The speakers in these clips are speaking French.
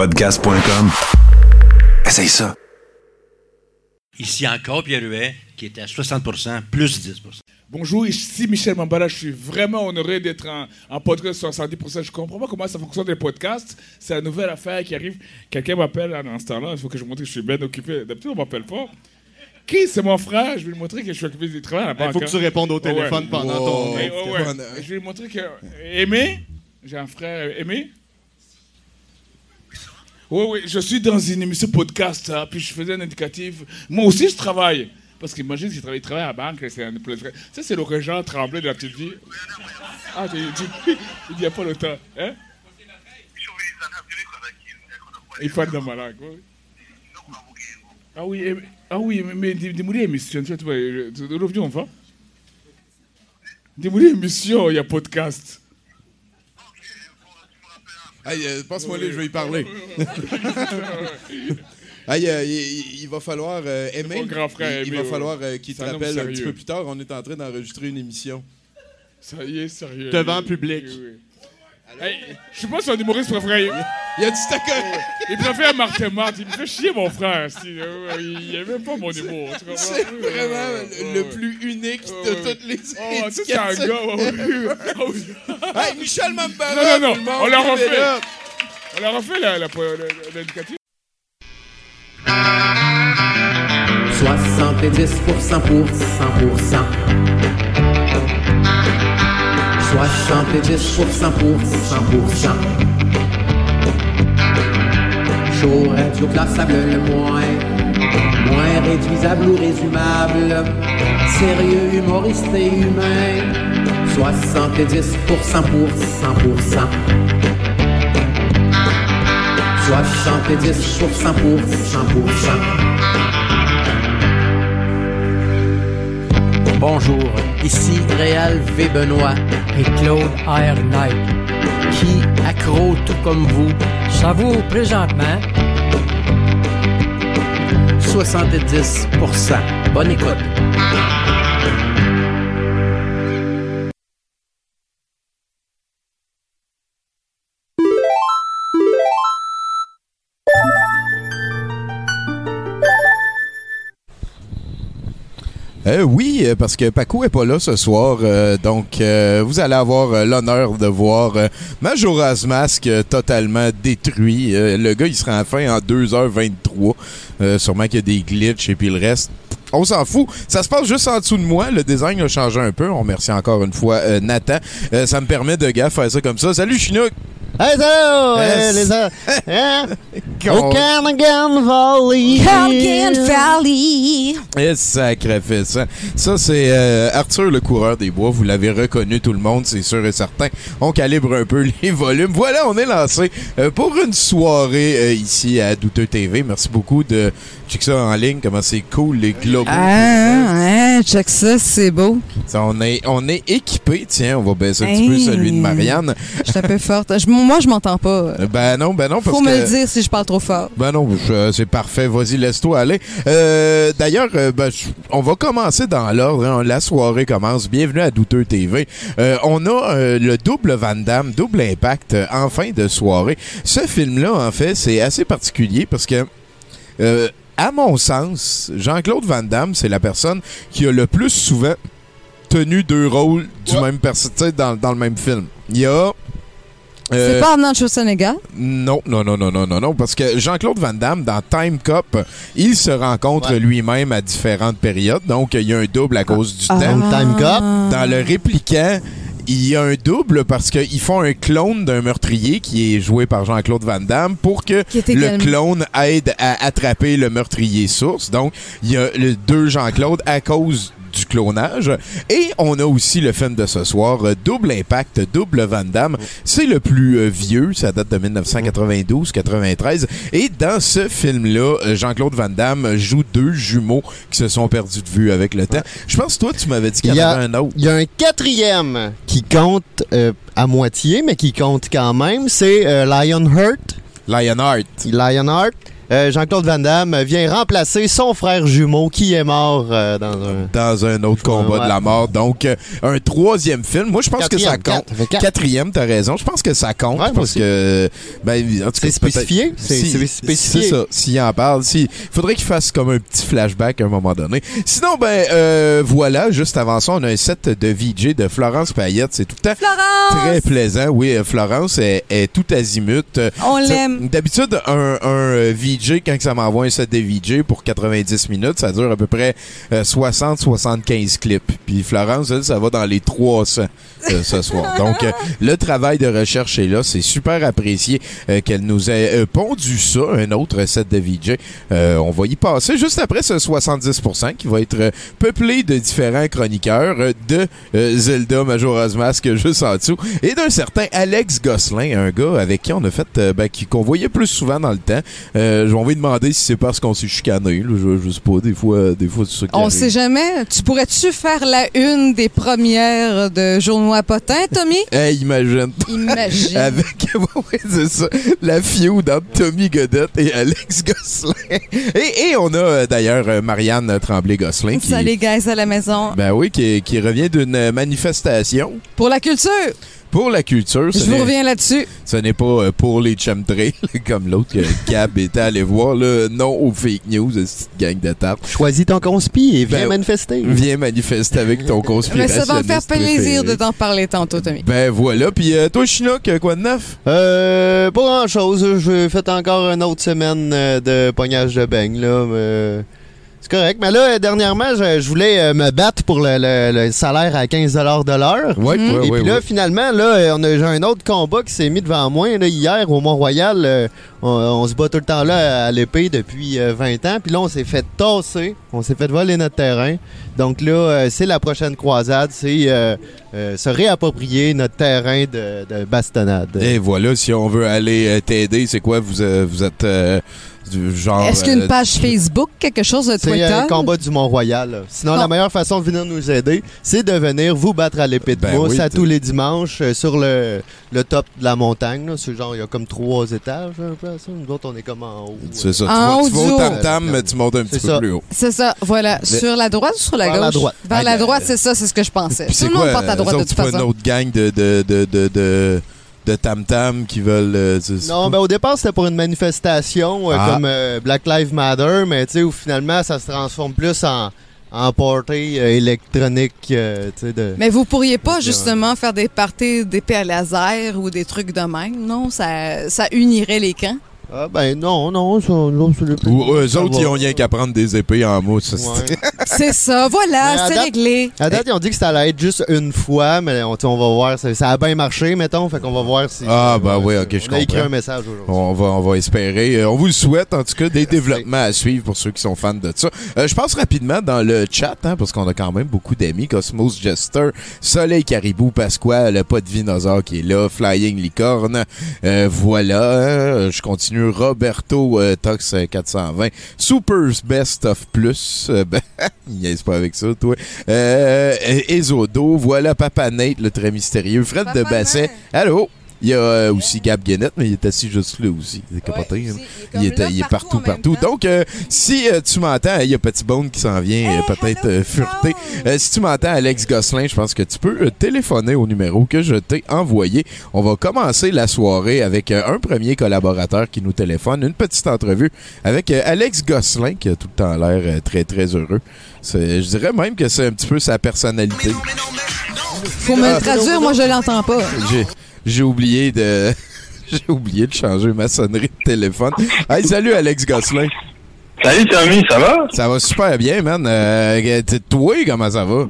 Podcast.com. Essaye ça. Ici encore, Pierre Huet, qui était à 60 plus 10% Bonjour, ici Michel Mambala. Je suis vraiment honoré d'être en, en podcast 70%. Je comprends pas comment ça fonctionne les podcasts. C'est la nouvelle affaire qui arrive. Quelqu'un m'appelle à l'instant-là. Il faut que je montre que je suis bien occupé. D'habitude, on m'appelle pas. Qui? C'est mon frère. Je vais lui montrer que je suis occupé du travail à la banque. Il faut que tu hein. répondes au Ouais. téléphone pendant ton. Ouais, ouais. Je vais lui montrer que. Aimé J'ai un frère. Aimé Oui, oui, je suis dans une émission podcast, hein, puis je faisais un indicatif. Moi aussi, je travaille. Parce qu'imagine s'il travaille, il travaille à la banque, c'est un peu- Ça, c'est le régent Tremblay de la petite vie. Ah, tu tu- il n'y a pas le temps. Hein? Il fait de malade, quoi. Ah oui, eh, ah oui, mais- dis-moi l'émission, tu vois, reviens, on va? Dis-moi l'émission, il y a podcast. Hey, euh, passe-moi les, je vais y parler. Hey, euh, il, il va falloir euh, aimer. mon grand frère il, il va ouais. falloir euh, qu'il te rappelle un petit peu plus tard. On est en train d'enregistrer une émission. Ça y est, sérieux. Devant public. Oui, oui. Hey, je sais pas si un humoriste préféré. Il a dit Il préfère Martin Martin. Il me fait chier, mon frère. euh, il aime pas mon humour. C'est vraiment le, plus unique de toutes les Oh, c'est un gars. Ah oui. Hey, Michel Mambara! Non, non, non, on l'a refait. là. On a refait la- la- la- l'indicatif. 70% pour 100%. 70% pour 100%. Chaud, radio classable le moins. Moins réduisable ou résumable. Sérieux, humoriste et humain. 70% pour 100%. 70% pour 100%. Bonjour, ici Réal V. Benoît et Claude R. Knight, qui, accro tout comme vous, savoure présentement 70%. Bonne écoute. Euh, oui, euh, parce que Paco est pas là ce soir, euh, donc vous allez avoir l'honneur de voir Majora's Mask totalement détruit. Le gars, il sera enfin en 2h23. Euh, sûrement qu'il y a des glitches et puis le reste. On s'en fout. Ça se passe juste en dessous de moi. Le design a changé un peu. On remercie encore une fois Nathan. Ça me permet de gars faire ça comme ça. Salut Chinook! Hey, Yes. les hein? Au Valley. Valley. Eh, sacrifice. hein. Ça, c'est euh, Arthur, le coureur des bois. Vous l'avez reconnu, tout le monde, c'est sûr et certain. On calibre un peu les volumes. Voilà, on est lancé euh, pour une soirée euh, ici à Douteux TV. Merci beaucoup de check ça en ligne, comment c'est cool, les globaux. Ah, hein, check ça, c'est beau. Ça, on, est, on est équipé. Tiens, on va baisser un petit peu celui de Marianne. Je suis un peu forte. Je- moi, je m'entends pas. Euh, Ben non, ben non, parce Faut que... me le dire si je parle trop fort. Ben non, je- c'est parfait. Vas-y, laisse-toi aller. Euh, D'ailleurs, euh, ben, on va commencer dans l'ordre. hein. La soirée commence. Bienvenue à Douteux TV. Euh, on a euh, le double Van Damme, double impact euh, en fin de soirée. Ce film-là, en fait, c'est assez particulier parce que... euh, à mon sens, Jean-Claude Van Damme, c'est la personne qui a le plus souvent tenu deux rôles du même dans, dans le même film. Il y a... euh, C'est pas Arnold Schwarzenegger? non, non, non, non, non, non, non, parce que Jean-Claude Van Damme, dans Time Cop, il se rencontre Ouais. lui-même à différentes périodes, donc il y a un double à cause du temps. Time Cop? Ah. Dans le répliquant, il y a un double parce qu'ils font un clone d'un meurtrier qui est joué par Jean-Claude Van Damme pour que le clone aide à attraper le meurtrier source. Donc, il y a le deux Jean-Claude à cause du clonage. Et on a aussi le film de ce soir, euh, Double Impact, Double Van Damme. C'est le plus euh, vieux, ça date de 1992-93. Et dans ce film-là, euh, Jean-Claude Van Damme joue deux jumeaux qui se sont perdus de vue avec le temps. Je pense que toi, tu m'avais dit qu'il y en avait un autre. Il y a un quatrième qui compte euh, à moitié, mais qui compte quand même. C'est euh, Lionheart. Lionheart. Lionheart. Euh, Jean-Claude Van Damme vient remplacer son frère jumeau qui est mort euh, dans un. Dans un autre combat Ouais. de la mort. Donc, euh, un troisième film. Moi, je pense que ça compte. quatre. Quatre. Quatrième, t'as raison. Je pense que ça compte Ouais, parce que. Ben, en tout cas, C'est spécifié? C'est- Si- spécifié. C'est ça. S'il en parle, si, faudrait qu'il fasse comme un petit flashback à un moment donné. Sinon, ben, euh, voilà, juste avant ça, on a un set de VJ de Florence Payette. C'est tout le temps Florence! très plaisant. Oui, Florence est, est tout azimut. On l'aime. D'habitude, un, un euh, VJ, quand ça m'envoie un set de VJ pour 90 minutes, ça dure à peu près 60-75 clips. Puis Florence, elle, ça va dans les 300 euh, ce soir. Donc, euh, le travail de recherche est là. C'est super apprécié euh, qu'elle nous ait euh, pondu ça, un autre set de VJ. Euh, on va y passer juste après ce 70% qui va être euh, peuplé de différents chroniqueurs euh, de euh, Zelda Majora's Mask juste en dessous et d'un certain Alex Gosselin, un gars avec qui on a fait, euh, ben, qu'on voyait plus souvent dans le temps. Euh, je vais lui demander si c'est parce qu'on s'est chicané. je, je sais pas, des fois, des fois c'est ça qui On sait jamais. Tu pourrais-tu faire la une des premières de Journaux à Potin, Tommy? Hey, imagine. Imagine. Avec, c'est ça, la feud entre Tommy Godette et Alex Gosselin. Et, et on a euh, d'ailleurs euh, Marianne Tremblay-Gosselin qui, Salut, guys, à la maison. ben oui, qui, qui revient d'une manifestation Pour la culture, pour la culture. Je vous reviens là-dessus. Ce n'est pas euh, pour les chemtrails, comme l'autre que Gab était allé voir. Là. Non aux fake news, cette gang de tarte. Choisis ton conspi et viens Ben, manifester. Viens manifester avec ton Mais conspirationniste ça va me faire plaisir de t'en parler tantôt, Tommy. Ben voilà. Puis euh, toi, Chinook, euh, quoi de neuf? Euh, pas grand chose. J'ai fait encore une autre semaine euh, de pognage de beigne, là. mais C'est correct. Mais là, euh, dernièrement, je, je voulais euh, me battre pour le, le- le salaire à 15 de l'heure. Et puis là, finalement, là, euh, on a j'ai un autre combat qui s'est mis devant moi là, hier au Mont-Royal. euh, on, on se bat tout le temps là à l'épée depuis euh, 20 ans. Puis là, on s'est fait tasser. On s'est fait voler notre terrain. Donc là, euh, c'est la prochaine croisade. C'est euh, euh, se réapproprier notre terrain de, de bastonnade. Et voilà, si on veut aller euh, t'aider, c'est quoi? Vous, euh, vous êtes euh, du genre... Est-ce qu'une euh, page Facebook, quelque chose de C'est Twitter? euh, le combat du Mont-Royal. Sinon, Bon. la meilleure façon de venir nous aider, c'est de venir vous battre à l'épée de Ben mousse oui, à tous les dimanches euh, sur le, le top de la montagne. là. C'est genre, il y a comme trois étages. un peu à ça. Nous autres, on est comme en haut. C'est ça. Tu En vas, au tam-tam, mais tu montes un petit C'est peu ça. plus haut. C'est ça, voilà. Sur la droite ou sur la Vers gauche? la droite. Vers Ah, la droite, c'est ça, c'est ce que je pensais. Tout c'est le monde quoi? porte à droite de toute c'est façon. une autre gang de... de, tam-tam qui veulent... euh, Non, ben au départ, c'était pour une manifestation euh, Ah. comme euh, Black Lives Matter, mais tu sais, où finalement, ça se transforme plus en, en party euh, électronique, euh, tu sais, de... Mais vous pourriez pas euh, justement faire des parties d'épée à laser ou des trucs de même, non? Ça, ça unirait les camps? Ah, ben non, non, ça, non, c'est le Ou eux autres, ils ont rien qu'à prendre des épées en mousse. Ouais. C'est ça, voilà, c'est date- réglé. À date, ils ont dit que ça allait être juste une fois, mais on, tu sais, on va voir. Ça, ça a bien marché, mettons, fait qu'on va voir si. Ah, euh, ben oui, ok, je On a écrit comprends. un message aujourd'hui. On va, on va espérer. Euh, on vous le souhaite, en tout cas, des développements à suivre pour ceux qui sont fans de ça. Euh, je passe rapidement dans le chat, hein, parce qu'on a quand même beaucoup d'amis. Cosmos Jester, Soleil Caribou, Pasquale, Pas de Dinosaure qui est là, Flying Licorne. Euh, voilà. hein, je continue. Roberto euh, Tox euh, 420. Super's Best of Plus. Euh, ben, niaise pas avec ça, toi. Euh, Ezodo. Voilà Papa Nate, le très mystérieux. Fred de Basset. Allô? Il y a euh, aussi Gab Guénette, mais il est assis juste là aussi. Il est capoté. hein. Il est, il est partout, partout. Donc, euh, si euh, tu m'entends, il y a Petit Bone qui s'en vient euh, peut-être euh, fureter. Euh, si tu m'entends, Alex Gosselin, je pense que tu peux euh, téléphoner au numéro que je t'ai envoyé. On va commencer la soirée avec euh, un premier collaborateur qui nous téléphone, une petite entrevue avec euh, Alex Gosselin, qui a tout le temps l'air euh, très, très heureux. C'est- Je dirais même que c'est un petit peu sa personnalité. Faut me le traduire, moi je l'entends pas. J'ai, oublié de. J'ai oublié de changer ma sonnerie de téléphone. Hey, salut Alex Gosselin. Salut Tommy, ça va? Ça va super bien, man. Euh, toi, comment ça va?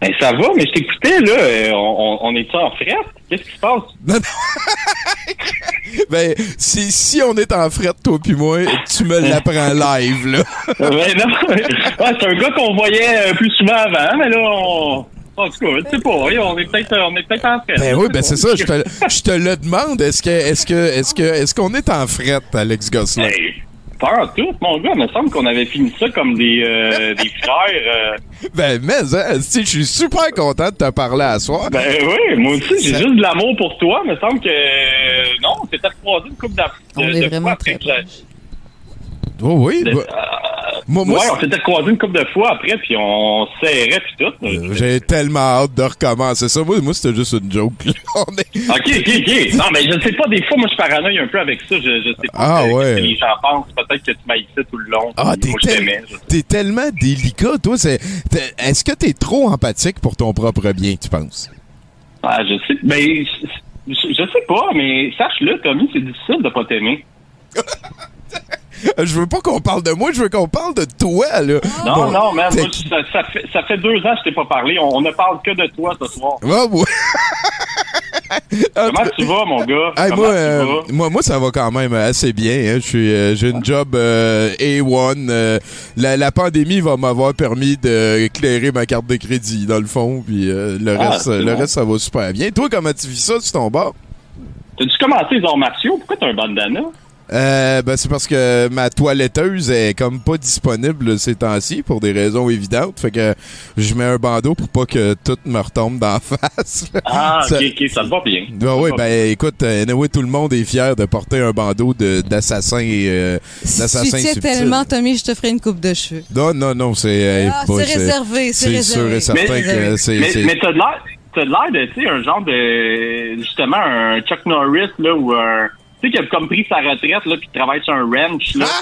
Ben, ça va, mais je t'écoutais, là. euh, on, on, est-tu en fret? Qu'est-ce qui se passe? Non, non. ben, si, si on est en fret, toi puis moi, tu me l'apprends live, là. ben non. Ouais, c'est un gars qu'on voyait euh, plus souvent avant, mais là, on. En tout cas, je sais pas, on est peut-être on est peut-être en fret. Ben oui, ben c'est ça. Je te, je te le demande. Est-ce que, est-ce que, est-ce que, est-ce qu'on est en fret, Alex Gosselin? Hey, pas en tout, mon gars. Il me semble qu'on avait fini ça comme des, euh, des frères. euh. Ben, mais, hein, si, je suis super content de te parler à soir. Ben oui, moi aussi, j'ai Ça- juste de l'amour pour toi. Il me semble que. euh, non, c'était croisé une coupe d'après. On est vraiment très proches. Oh oui. De- bah, moi, moi, ouais, on s'était croisés une couple de fois après, puis on serrait, puis tout. euh, j'ai tellement hâte de recommencer ça. Moi, moi c'était juste une joke. On est- Ok, ok, ok. Non, mais je sais pas, des fois, moi, je paranoïe un peu avec ça. Je, je sais pas Ah, que- ouais. que les gens pensent. Peut-être que tu m'haïssais tout le long. Ah, t'es tel- tellement délicat, toi. Est-ce que t'es trop empathique pour ton propre bien, tu penses? Ah, je sais. Mais je, je sais pas, mais sache-le, Tommy, c'est difficile de pas t'aimer. Je veux pas qu'on parle de moi, je veux qu'on parle de toi, là. Non, Bon, non, man. moi, ça, ça fait, ça fait deux ans que je t'ai pas parlé. On, on ne parle que de toi ce soir. Ah, ouais. Comment tu vas, mon gars? Hey, moi, euh, moi, moi, ça va quand même assez bien. hein. Euh, j'ai une job euh, A1. euh, la, la pandémie va m'avoir permis d'éclairer ma carte de crédit, dans le fond. Puis le, Ah, reste, le bon. reste, ça va super bien. Toi, comment tu vis ça sur ton bord? T'as-tu commencé les arts martiaux? Pourquoi t'as un bandana? Euh, ben, c'est parce que ma toiletteuse est comme pas disponible ces temps-ci pour des raisons évidentes. Fait que je mets un bandeau pour pas que tout me retombe d'en face. Ah, Ça- ok, ok, ça te va bien. Ah oui, ben écoute, euh, anyway, tout le monde est fier de porter un bandeau de- d'assassin. euh, Si d'assassin tu subtil. tellement, Tommy, je te ferai une coupe de cheveux. Non, non, non, c'est. euh, Ah, c'est réservé, c'est sûr réservé. et certain Mais- que c'est. Mais, c'est- mais t'as de l'air, t'as de l'air de, tu sais, un genre de, justement, un Chuck Norris, là, ou un, tu sais, qui a comme pris sa retraite, là, puis travaille sur un ranch, là.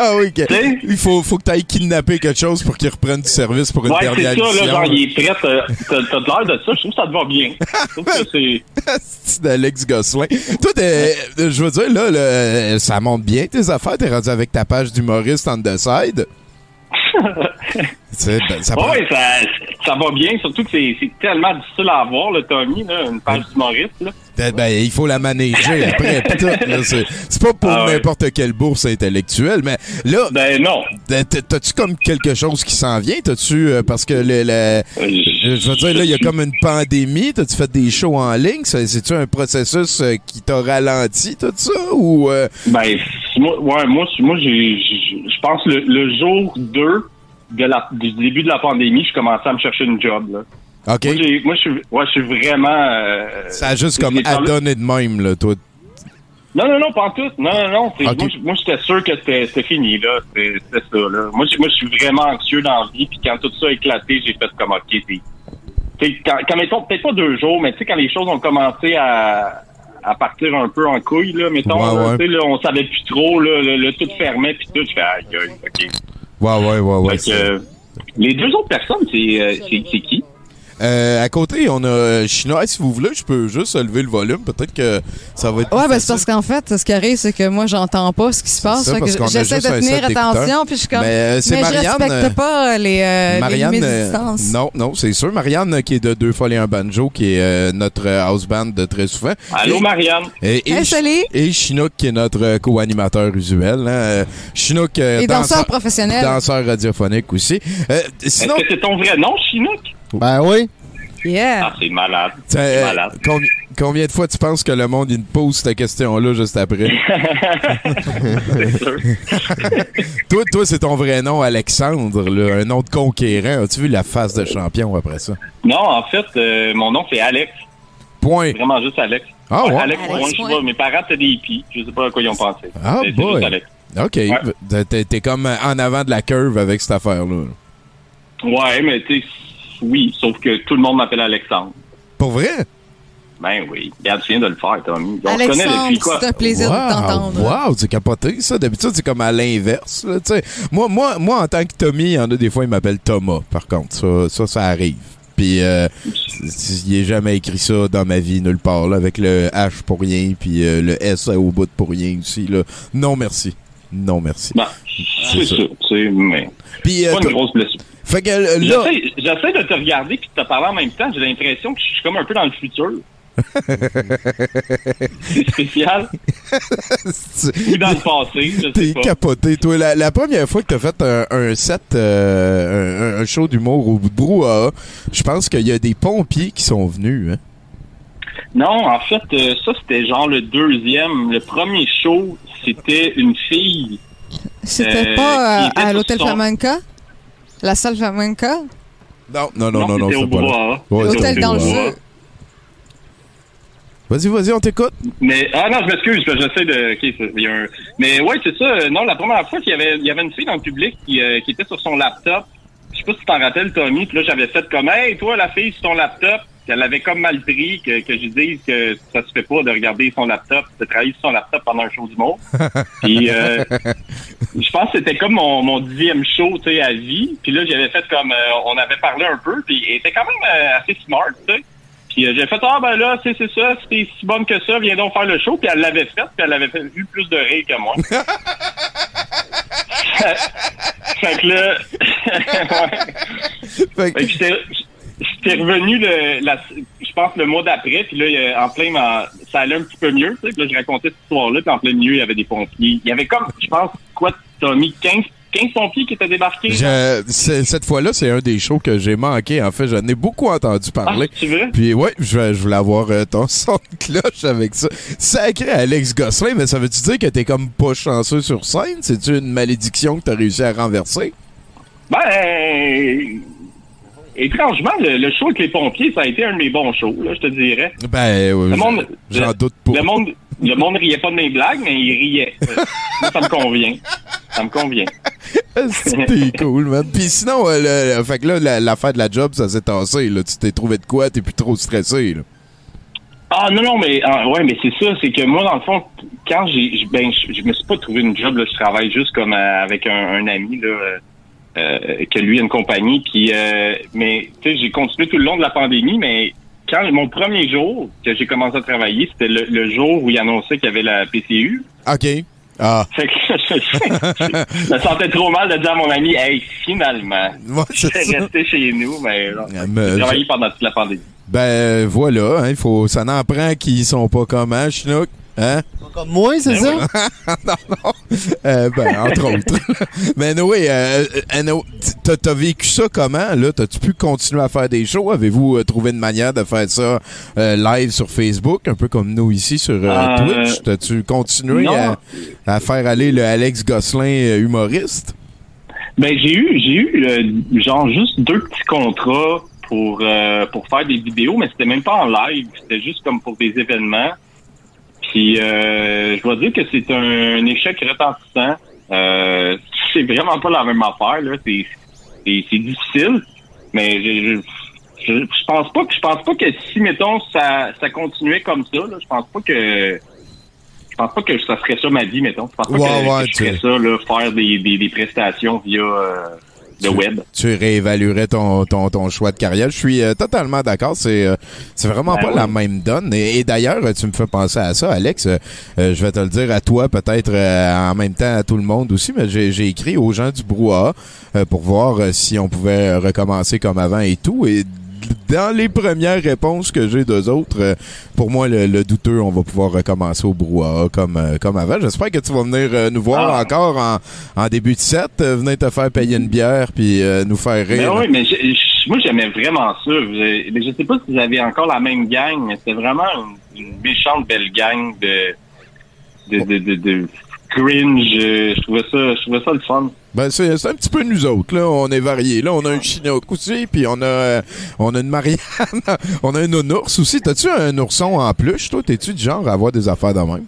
Ah oui, sais? il faut, faut que tu ailles kidnapper quelque chose pour qu'il reprenne du service pour une Ouais, c'est dernière ça, mission. là, genre, il est prêt, t'as, de l'air de ça, je trouve que ça te va bien. Je trouve que c'est, C'est d'Alex Gosselin. Toi, euh, je veux dire, là, là, ça monte bien tes affaires. T'es rendu avec ta page d'humoriste on the side? Ben, ça prend- ouais, ça, ça va bien, surtout que c'est, tellement difficile à avoir, le Tommy, là, une page d'humoriste. Ben, ben, il faut la manager après. c'est pas pour Ah ouais. n'importe quelle bourse intellectuelle, mais là, Ben, non. t'as- t'as-tu comme quelque chose qui s'en vient? T'as-tu, euh, parce que le, le- je veux dire, là, il y a comme une pandémie. T'as-tu fait des shows en ligne? C'est-tu un processus euh, qui t'a ralenti, tout ça? Ou, euh, Ben, moi, ouais, moi, moi, je pense le, le jour 2 de la, du début de la pandémie, je commençais à me chercher une job, là. OK? Moi, je suis, ouais, je suis vraiment. euh, Ça a juste comme adonné de même, là, toi. Non, non, non, pas en tout. Non, non, non. Moi, j'étais sûr que c'était fini, là. C'était ça, là. Moi, j- moi, je suis vraiment anxieux dans la vie. Puis quand tout ça a éclaté, j'ai fait comme, OK, c'est... Quand, quand mettons, peut-être pas deux jours, mais tu sais, quand les choses ont commencé à, à partir un peu en couille, là, mettons, Ouais, là, ouais. on savait plus trop, là, le, le tout fermait, puis tout, je fais, aïe, aïe, OK. Ouais, ouais, ouais, ouais. Que, euh, les deux autres personnes, c'est euh, c'est c'est qui? Euh, à côté, on a euh, Chinois. Si vous voulez, je peux juste lever le volume. Peut-être que ça va être. Ouais, plus ben c'est parce qu'en fait, ce qui arrive, c'est que moi, j'entends pas ce qui se passe. J'essaie de tenir attention, puis je suis comme. Mais, euh, mais Marianne, je respecte pas les, euh, Marianne, les euh, distances. non, non, c'est sûr. Marianne, qui est de Deux Folles et un Banjo, qui est euh, notre house band de très souvent. Allô, Et- Marianne? Et, et, Hey, salut! et Chinook, qui est notre co-animateur usuel. Hein. Chinook, Et danseur danseur, professionnel. danseur radiophonique aussi. Euh, sinon, Est-ce que c'est ton vrai nom, Chinook? Ben oui. Yeah. Ah, c'est malade. euh, malade. combi- combien de fois tu penses que le monde il te pose cette question-là juste après? C'est sûr. toi, toi c'est ton vrai nom, Alexandre, là, un nom de conquérant. As-tu vu la face de champion après ça? Non, en fait, euh, mon nom, c'est Alex. Point. Vraiment juste Alex. Ah ouais? Alex, Alex, Point, je sais pas, mes parents, c'était des hippies. Je sais pas à quoi ils ont pensé. Ah, boy. juste Alex. OK. T'es, t'es comme en avant de la curve avec cette affaire-là. Ouais, mais tu sais, oui, sauf que tout le monde m'appelle Alexandre. Pour vrai? Ben oui. Regarde, tu viens de le faire, Tommy. On se connaît depuis Alexandre, quoi? c'est un plaisir de t'entendre. Wow, c'est capoté, ça. D'habitude, c'est comme à l'inverse. là, tu sais. Moi, moi, moi, en tant que Tommy, il y en a des fois, il m'appelle Thomas, par contre. Ça, ça, ça arrive. Puis, euh, il est jamais écrit ça dans ma vie, nulle part, là, avec le H pour rien, puis euh, le S au bout de pour rien aussi. Là. Non, merci. Non, merci. Ben, C'est c'est ça. ça. Sais, mais. Puis, euh, Pas une grosse blessure. Fait que euh, là, J'essaie j'essaie de te regarder puis de te parler en même temps. J'ai l'impression que je suis comme un peu dans le futur. c'est spécial. Ou dans le passé, je T'es sais pas. capoté, toi. La, la première fois que t'as fait un, un set, euh, un, un show d'humour au Brouhaha, je pense qu'il y a des pompiers qui sont venus. Hein? Non, en fait, euh, ça, c'était genre le deuxième. Le premier show, c'était une fille. C'était Euh, pas à l'hôtel son- Flamenca? La salle Flamenca? Non, non, non, non, non, c'était c'est au pas là. Ouais, L'hôtel dans le jeu. Vas-y, vas-y, on t'écoute. Mais ah non, je m'excuse, parce que j'essaie de. y a un- Mais ouais, c'est ça. Non, la première fois qu'il y avait, il y avait une fille dans le public qui, euh, qui était sur son laptop. Je sais pas si tu t'en rappelles, Tommy. Puis là, j'avais fait comme, hey, toi, la fille sur ton laptop. Elle avait comme mal pris que, que je dise que ça se fait pas de regarder son laptop, de travailler sur son laptop pendant un show d'humour. Puis euh, je pense que c'était comme mon, mon dixième show, tu sais, à vie. Puis là, j'avais fait comme, euh, on avait parlé un peu. Puis elle était quand même euh, assez smart, tu sais. Puis euh, j'ai fait ah ben là c'est c'est ça t'es si bonne que ça viens donc faire le show puis elle l'avait fait puis elle avait fait, eu plus de rire que moi. fait que là Fait Fait que- que j'étais revenu le la, je pense le mois d'après puis là en plein ça allait un petit peu mieux tu sais puis là je racontais cette histoire là puis en plein milieu il y avait des pompiers il y avait comme je pense quoi t'as mis 15 15 pompiers qui étaient débarqués. Je- cette fois-là, c'est un des shows que j'ai manqué. En fait, j'en ai beaucoup entendu Ah, parler. tu veux? Puis ouais, je, je voulais avoir euh, ton son de cloche avec ça. Sacré Alex Gosselin, mais ça veut-tu dire que t'es comme pas chanceux sur scène? C'est-tu une malédiction que t'as réussi à renverser? Ben, étrangement, le, le show avec les pompiers, ça a été un de mes bons shows, là, je te dirais. Ben, ouais, Le monde, j'en doute pas. Le monde, le monde riait pas de mes blagues, mais il riait. Moi, ça me convient. Ça me convient. C'était cool, man. Puis sinon, euh, le- fait que là, la- l'affaire de la job, ça s'est tassé. Là. Tu t'es trouvé de quoi? T'es plus trop stressé. Là. Ah non non mais ah, ouais mais c'est ça c'est que moi dans le fond quand j'ai ben je, me suis pas trouvé une job là je travaille juste comme euh, avec un, un ami là euh, que lui a une compagnie puis euh, mais tu sais j'ai continué tout le long de la pandémie mais quand mon premier jour que j'ai commencé à travailler c'était le, le jour où il annonçait qu'il y avait la PCU OK. Ah. fait que je me sentais trop mal de dire à mon ami hey finalement Ouais, je vais rester chez nous mais Ah, mais j'ai travaillé pendant toute la pandémie Ben voilà, hein, il faut, ça n'en prend qui sont pas comme hein, Chinook. Hein? Comme moi, c'est ça? non, non. Euh, ben, entre autres. Mais oui, euh, euh, t'as, vécu ça comment? Là, t'as-tu pu continuer à faire des shows? Avez-vous euh, trouvé une manière de faire ça euh, live sur Facebook, un peu comme nous ici sur euh, Euh, Twitch? T'as-tu continué à, à faire aller le Alex Gosselin humoriste? Ben j'ai eu j'ai eu euh, genre juste deux petits contrats pour euh, pour faire des vidéos, mais c'était même pas en live, c'était juste comme pour des événements. Puis euh, je dois dire que c'est un, échec retentissant. Euh, c'est vraiment pas la même affaire là, c'est c'est c'est difficile, mais je, je, je, pense pas que je pense pas que si mettons ça ça continuait comme ça, là, je pense pas que je pense pas que ça serait ça ma vie, mettons. Je pense pas Ouais, que, ouais, que je ferais ça, là, faire des, des, des prestations via euh, le web. Tu réévaluerais ton, ton, ton choix de carrière. Je suis euh, totalement d'accord. C'est euh, c'est vraiment Ben pas oui. la même donne. Et, et d'ailleurs, tu me fais penser à ça, Alex. Euh, euh, je vais te le dire à toi, peut-être euh, en même temps à tout le monde aussi, mais j'ai j'ai écrit aux gens du brouhaha euh, pour voir si on pouvait recommencer comme avant et tout. Et dans les premières réponses que j'ai d'eux autres, euh, pour moi, le, le douteux, on va pouvoir recommencer au brouhaha comme, euh, comme avant. J'espère que tu vas venir euh, nous voir Ah. encore en, en début de set, venir te faire payer une bière puis nous faire rire. Ben oui, mais je- moi j'aimais vraiment ça. Vous- Mais je sais pas si vous avez encore la même gang, mais c'était vraiment une, une méchante belle gang de de, de, de, de cringe. Je trouvais ça, je trouvais ça le fun. Ben c'est c'est un petit peu nous autres là, on est variés. Là, on a un chinook aussi, puis on a euh, on a une Marianne, on a un ours aussi. T'as-tu un ourson en peluche, toi? T'es-tu du genre à avoir des affaires de même?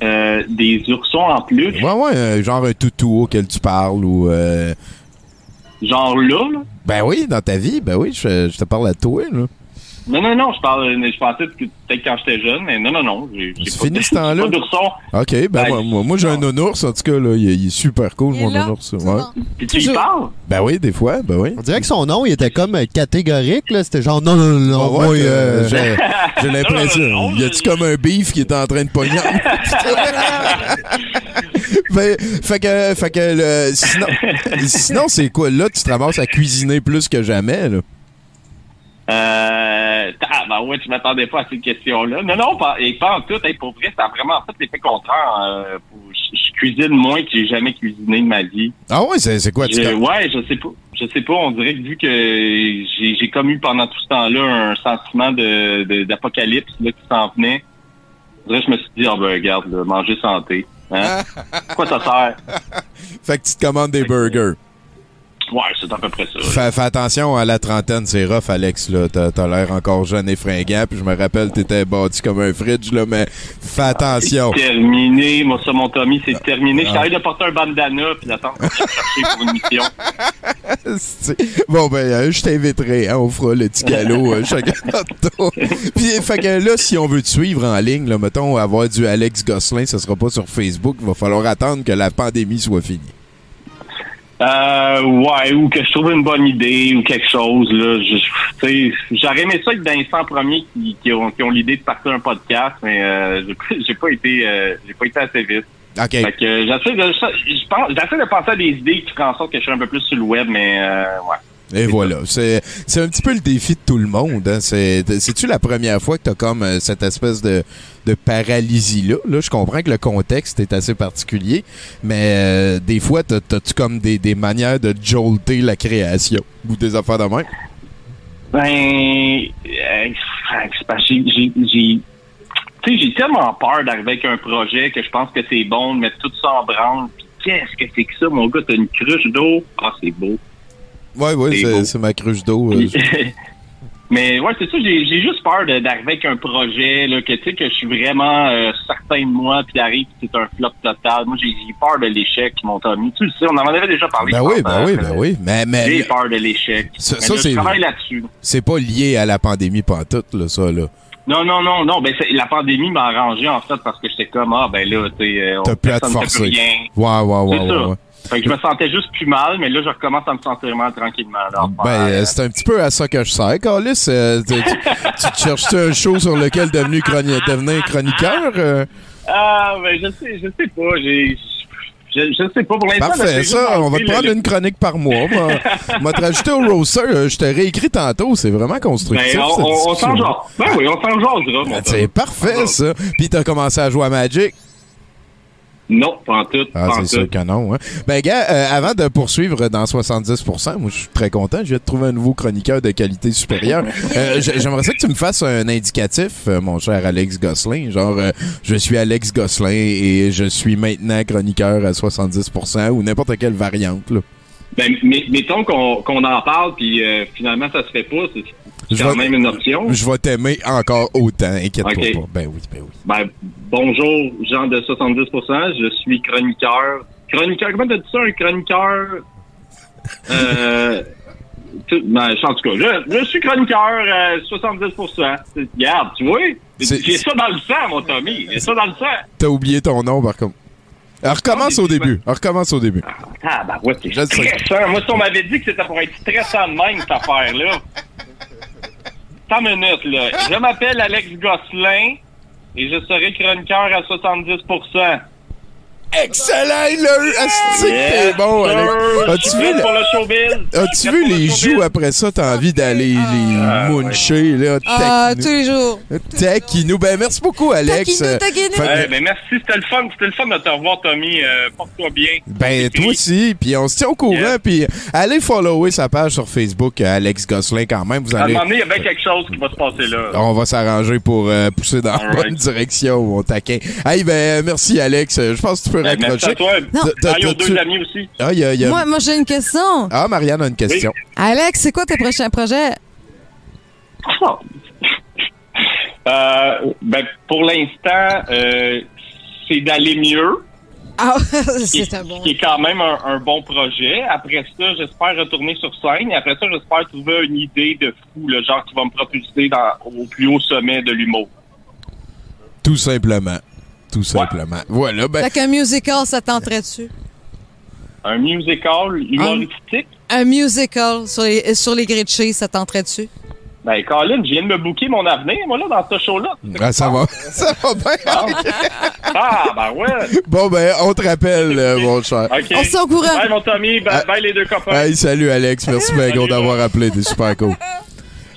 Euh, des oursons en plus, Ouais ouais, euh, genre un toutou auquel tu parles ou euh, genre là, là? ben oui, dans ta vie, ben oui, je, je te parle à toi là. Non, non, non, je parle, je pensais que peut-être quand j'étais jeune, mais non, non, non. j'ai- fini ce temps-là? Pas d'ourson. OK, ben Ben, moi, moi, moi, j'ai un ours en tout cas là, il, est- il est super cool Il est mon là, ours. c'est Ouais. bon. Puis tu y parles? Ben oui, des fois, ben oui. On dirait que son nom, il était comme catégorique, là. C'était genre, non, non, non, non, Ah ouais, moi, euh, euh, j'ai j'ai l'impression. Y a-tu comme un beef qui est en train de pogner? Ben, fait que, fait que le- sinon, sinon c'est quoi? Là, tu te ramasses à cuisiner plus que jamais. Là. Euh, ah, ben ouais, tu m'attendais pas à cette question-là. Non, non, pas, et pas en tout. Hey, pour vrai, ça a vraiment fait l'effet contraire. Euh, pour- je, je cuisine moins que j'ai jamais cuisiné de ma vie. Ah ouais, c'est c'est quoi? Tu Je- ouais, je sais pas. Je sais pas. On dirait que vu que j'ai j'ai comme eu pendant tout ce temps-là un sentiment de de- d'apocalypse là qui s'en venait. Dirait que je me suis dit, ah ben regarde, là, manger santé. Hein? Quoi ça sert? Fait que tu te commandes des burgers. Ouais, c'est à peu près ça. Fais, fais attention à la trentaine, c'est rough, Alex. là. T'as t'as l'air encore jeune et fringant. Puis je me rappelle, t'étais bâti comme un fridge, là, mais fais attention. Terminé, moi ça mon Tommy, c'est terminé. Je Ah. t'arrête de porter un bandana puis d'attendre que je chercher pour une mission. C'est- bon, ben, euh, je t'inviterai. Hein, on fera le petit galop euh, chacun notre tour. Puis, fait que là, si on veut te suivre en ligne, là, mettons, avoir du Alex Gosselin, ça sera pas sur Facebook. Il va falloir attendre que la pandémie soit finie. Euh, ouais, ou que je trouve une bonne idée ou quelque chose. Là, je, j'aurais aimé ça être dans les 100 premiers qui, qui ont, qui ont l'idée de partir un podcast, mais euh, j'ai pas- j'ai pas été, euh, j'ai pas été assez vite. OK. Fait que j'essaie de, j'essaie de penser à des idées qui feront en sorte que je sois un peu plus sur le web, mais euh, ouais. Et voilà. C'est c'est un petit peu le défi de tout le monde. Hein. C'est- C'est-tu la première fois que tu as comme euh, cette espèce de, de paralysie-là? Là, je comprends que le contexte est assez particulier, mais euh, des fois, t'as- t'as-tu comme des, des manières de jolter la création ou des affaires de même? Ben, euh, j'ai, j'ai, j'ai- tu sais, j'ai tellement peur d'arriver avec un projet que je pense que c'est bon de mettre tout ça en branle. Puis qu'est-ce que c'est que ça, mon gars? T'as une cruche d'eau? Ah, c'est beau. Oui, oui, C'est ma cruche d'eau. euh, Mais ouais, c'est ça, j'ai, juste peur d'arriver avec un projet, là, que tu sais, que je suis vraiment euh, certain de moi, puis d'arriver, puis c'est un flop total. Moi, j'ai, peur de l'échec, mon Tommy. Tu le sais, on en avait déjà parlé. Ben oui, ben hein, oui, que ben oui. Mais, mais J'ai peur de l'échec. Ça- Mais ça, là, c'est- je travaille là-dessus. c'est pas lié à la pandémie pantoute, là, ça, là. Non, non, non, non. Ben, la pandémie m'a arrangé, en fait, parce que j'étais comme, ah, ben là, tu sais, euh, personne ne plus rien. Ouais, ouais, ouais, ouais. Fait que je me sentais juste plus mal, mais là, je recommence à me sentir mal tranquillement. Alors, Ben, euh, c'est un petit peu à ça que je sers, Carlis. Euh, tu, tu- te cherches un show sur lequel devenir, chroni- devenir chroniqueur? euh? Ah, ben, je sais, je sais pas. J'ai. Je, je sais pas pour l'instant. Parfait, ça, on va te prendre le- une chronique par mois. Moi, moi te rajouter au roster. euh, Je t'ai réécrit tantôt. C'est vraiment constructif. Ben, on, on, on s'en jase. Ben oui, on s'en mon Ben. C'est parfait, ça. Puis t'as commencé à jouer à Magic. Non, pas en tout. Ah, pas en c'est sûr que non. Hein. Ben, gars, euh, avant de poursuivre dans 70%, moi, je suis très content. Je vais te trouver un nouveau chroniqueur de qualité supérieure. Euh, J'aimerais ça que tu me fasses un indicatif, euh, mon cher Alex Gosselin. Genre, euh, je suis Alex Gosselin et je suis maintenant chroniqueur à 70% ou n'importe quelle variante. Là. Ben, mais, mettons qu'on qu'on en parle, puis euh, finalement, ça se fait pas. Je quand même une option. Je vais t'aimer encore autant, inquiète-toi Ok. pas. Ben oui, ben oui. Ben, bonjour, Jean de 70%. Je suis chroniqueur. Chroniqueur, comment t'as dit ça, un chroniqueur? Euh, ben, en tout cas, je, je suis chroniqueur euh, 70%. C'est- Regarde, tu vois? J'ai ça dans le sang, mon Tommy. J'ai ça dans le sang. T'as oublié ton nom, par contre. Alors, recommence Ah, au début. Alors, recommence au début. Ah, ben ouais, c'est stressant. Moi, si on m'avait dit que c'était pour être stressant de même, cette affaire-là. Attends une minute, là. Je m'appelle Alex Gosselin et je serai chroniqueur à 70%. Excellent, Yes, t'es bon, sir. Alex. As-tu vu, le- as-tu les le joues après ça? T'as envie d'aller les Ah, muncher, là. Ah, tous les jours. Taquinou. Ben, merci beaucoup, Alex. Taquinou, Euh, taquinou. fait- Ouais, ben merci, c'était le fun, c'était le fun de te revoir, Tommy. Euh, Porte-toi bien. Ben, toi aussi. Puis on se tient au courant. Yeah. Puis allez follower sa page sur Facebook, euh, Alex Gosselin, quand même. Vous À un allez... moment donné, il y a bien quelque chose qui va se passer là. On va s'arranger pour euh, pousser dans la bonne direction, mon taquin. Hey, ben, merci, Alex. Je pense que tu peux Ben, merci raccrocher. deux amis aussi. Ah, il y a- il y a- Moi, moi j'ai une question. Ah, Marianne a une question. Alex, c'est quoi tes prochains projets? Euh, ben, pour l'instant, euh, c'est d'aller mieux. Ah, c'est un bon. qui est quand même un, un bon projet. Après ça, j'espère retourner sur scène. Et après ça, j'espère trouver une idée de fou, le genre qui va me propulser dans, au plus haut sommet de l'humour. Tout simplement. Tout simplement. Voilà, ben, Fait qu'un musical, ça tenterait-tu? Un musical humoristique? Un musical sur les, sur les grilled cheese, ça tenterait-tu? Ben, Colin, je viens de me booker mon avenir, moi, là, dans ce show-là. ah, ça va. Ça va bien. Ah, ben ouais. Bon, ben, on te rappelle, euh, mon cher. On se au courant. Bye, mon Tommy. Bye, Ah. bye les deux copains. Hey, salut, Alex. Merci, ben, gros, d'avoir appelé. T'es super cool.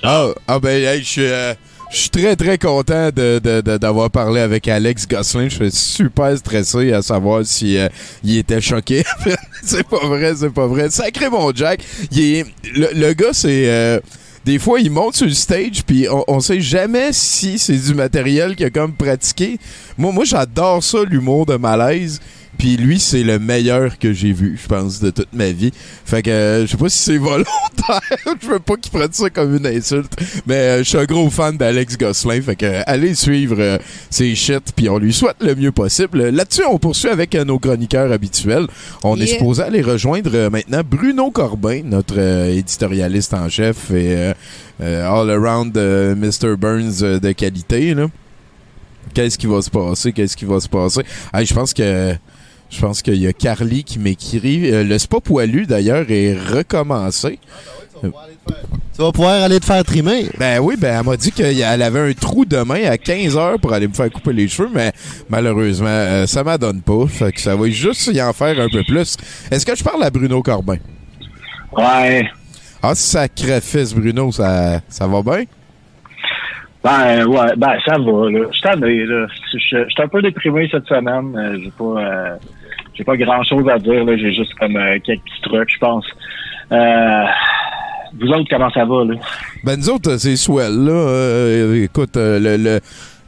Ah, ah ben, hey, je suis. euh, je suis très très content d'avoir parlé avec Alex Gosselin. Je suis super stressé à savoir si euh, était choqué. c'est pas vrai, c'est pas vrai. Sacré mon Jack. Il le gars, c'est euh, des fois il monte sur le stage puis on, on sait jamais si c'est du matériel qu'il a comme pratiqué. Moi, moi j'adore ça l'humour de malaise. Puis lui, c'est le meilleur que j'ai vu, je pense, de toute ma vie. Fait que euh, je sais pas si c'est volontaire. je veux pas qu'il prenne ça comme une insulte. Mais euh, je suis un gros fan d'Alex Gosselin. Fait que euh, allez suivre ses shit, puis on lui souhaite le mieux possible. Là-dessus, on poursuit avec nos chroniqueurs habituels. On est supposé aller rejoindre maintenant Bruno Corbin, notre éditorialiste en chef et all-around Mr. Burns de qualité. Là. Qu'est-ce qui va se passer? Qu'est-ce qui va se passer? Hey, je pense que je pense qu'il y a Carly qui m'écrit. Euh, le spa poilu, d'ailleurs, est recommencé. Tu vas pouvoir aller te faire trimer. Ben oui, ben elle m'a dit qu'elle avait un trou demain à 15 heures pour aller me faire couper les cheveux, mais malheureusement, euh, ça m'adonne pas. Fait que ça va juste y en faire un peu plus. Est-ce que je parle à Bruno Corbin? Ouais. Ah, sacrifice, Bruno, ça, ça va bien? Ben, ouais, ben, ça va, là. Je suis tanné, là. Je je- je suis un peu déprimé cette semaine. Euh, J'ai pas, euh, j'ai pas grand chose à dire, là. J'ai juste comme euh, quelques petits trucs, je pense. Euh, vous autres, comment ça va, là? Ben nous autres, c'est swell, là. Euh, écoute, euh, le, le-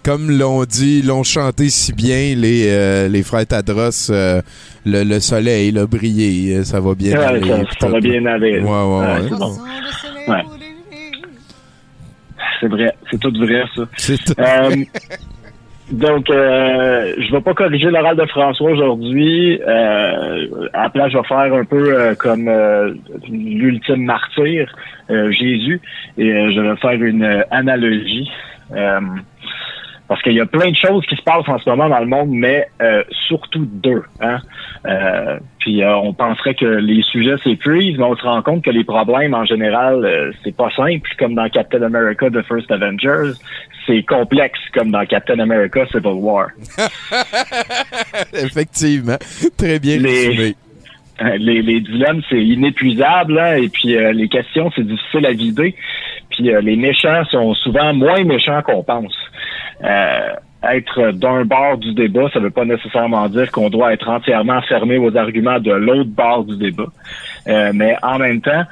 comme l'ont dit, l'ont chanté si bien les, euh, les frères Tadros, euh, le, le soleil, là, brillé, euh, ça va bien Ouais, aller. ça, va là. bien aller. Ouais, ouais, Ouais, ouais. C'est vrai, c'est tout vrai, ça. C'est tout. Euh, donc, euh, je vais pas corriger l'oral de François aujourd'hui. Euh, à la place, je vais faire un peu euh, comme l'ultime martyr, Jésus, et je vais faire une analogie. Parce qu'il y a plein de choses qui se passent en ce moment dans le monde, mais euh, surtout deux. Hein? Euh, puis euh, on penserait que les sujets s'épuisent, mais on se rend compte que les problèmes en général, euh, c'est pas simple, comme dans Captain America The First Avengers. C'est complexe, comme dans Captain America Civil War. Effectivement. Très bien Les- résumé. Euh, les, les dilemmes, c'est inépuisable, hein, et puis euh, les questions, c'est difficile à vider. Puis euh, les méchants sont souvent moins méchants qu'on pense. Euh, être d'un bord du débat, ça veut pas nécessairement dire qu'on doit être entièrement fermé aux arguments de l'autre bord du débat. Euh, mais en même temps,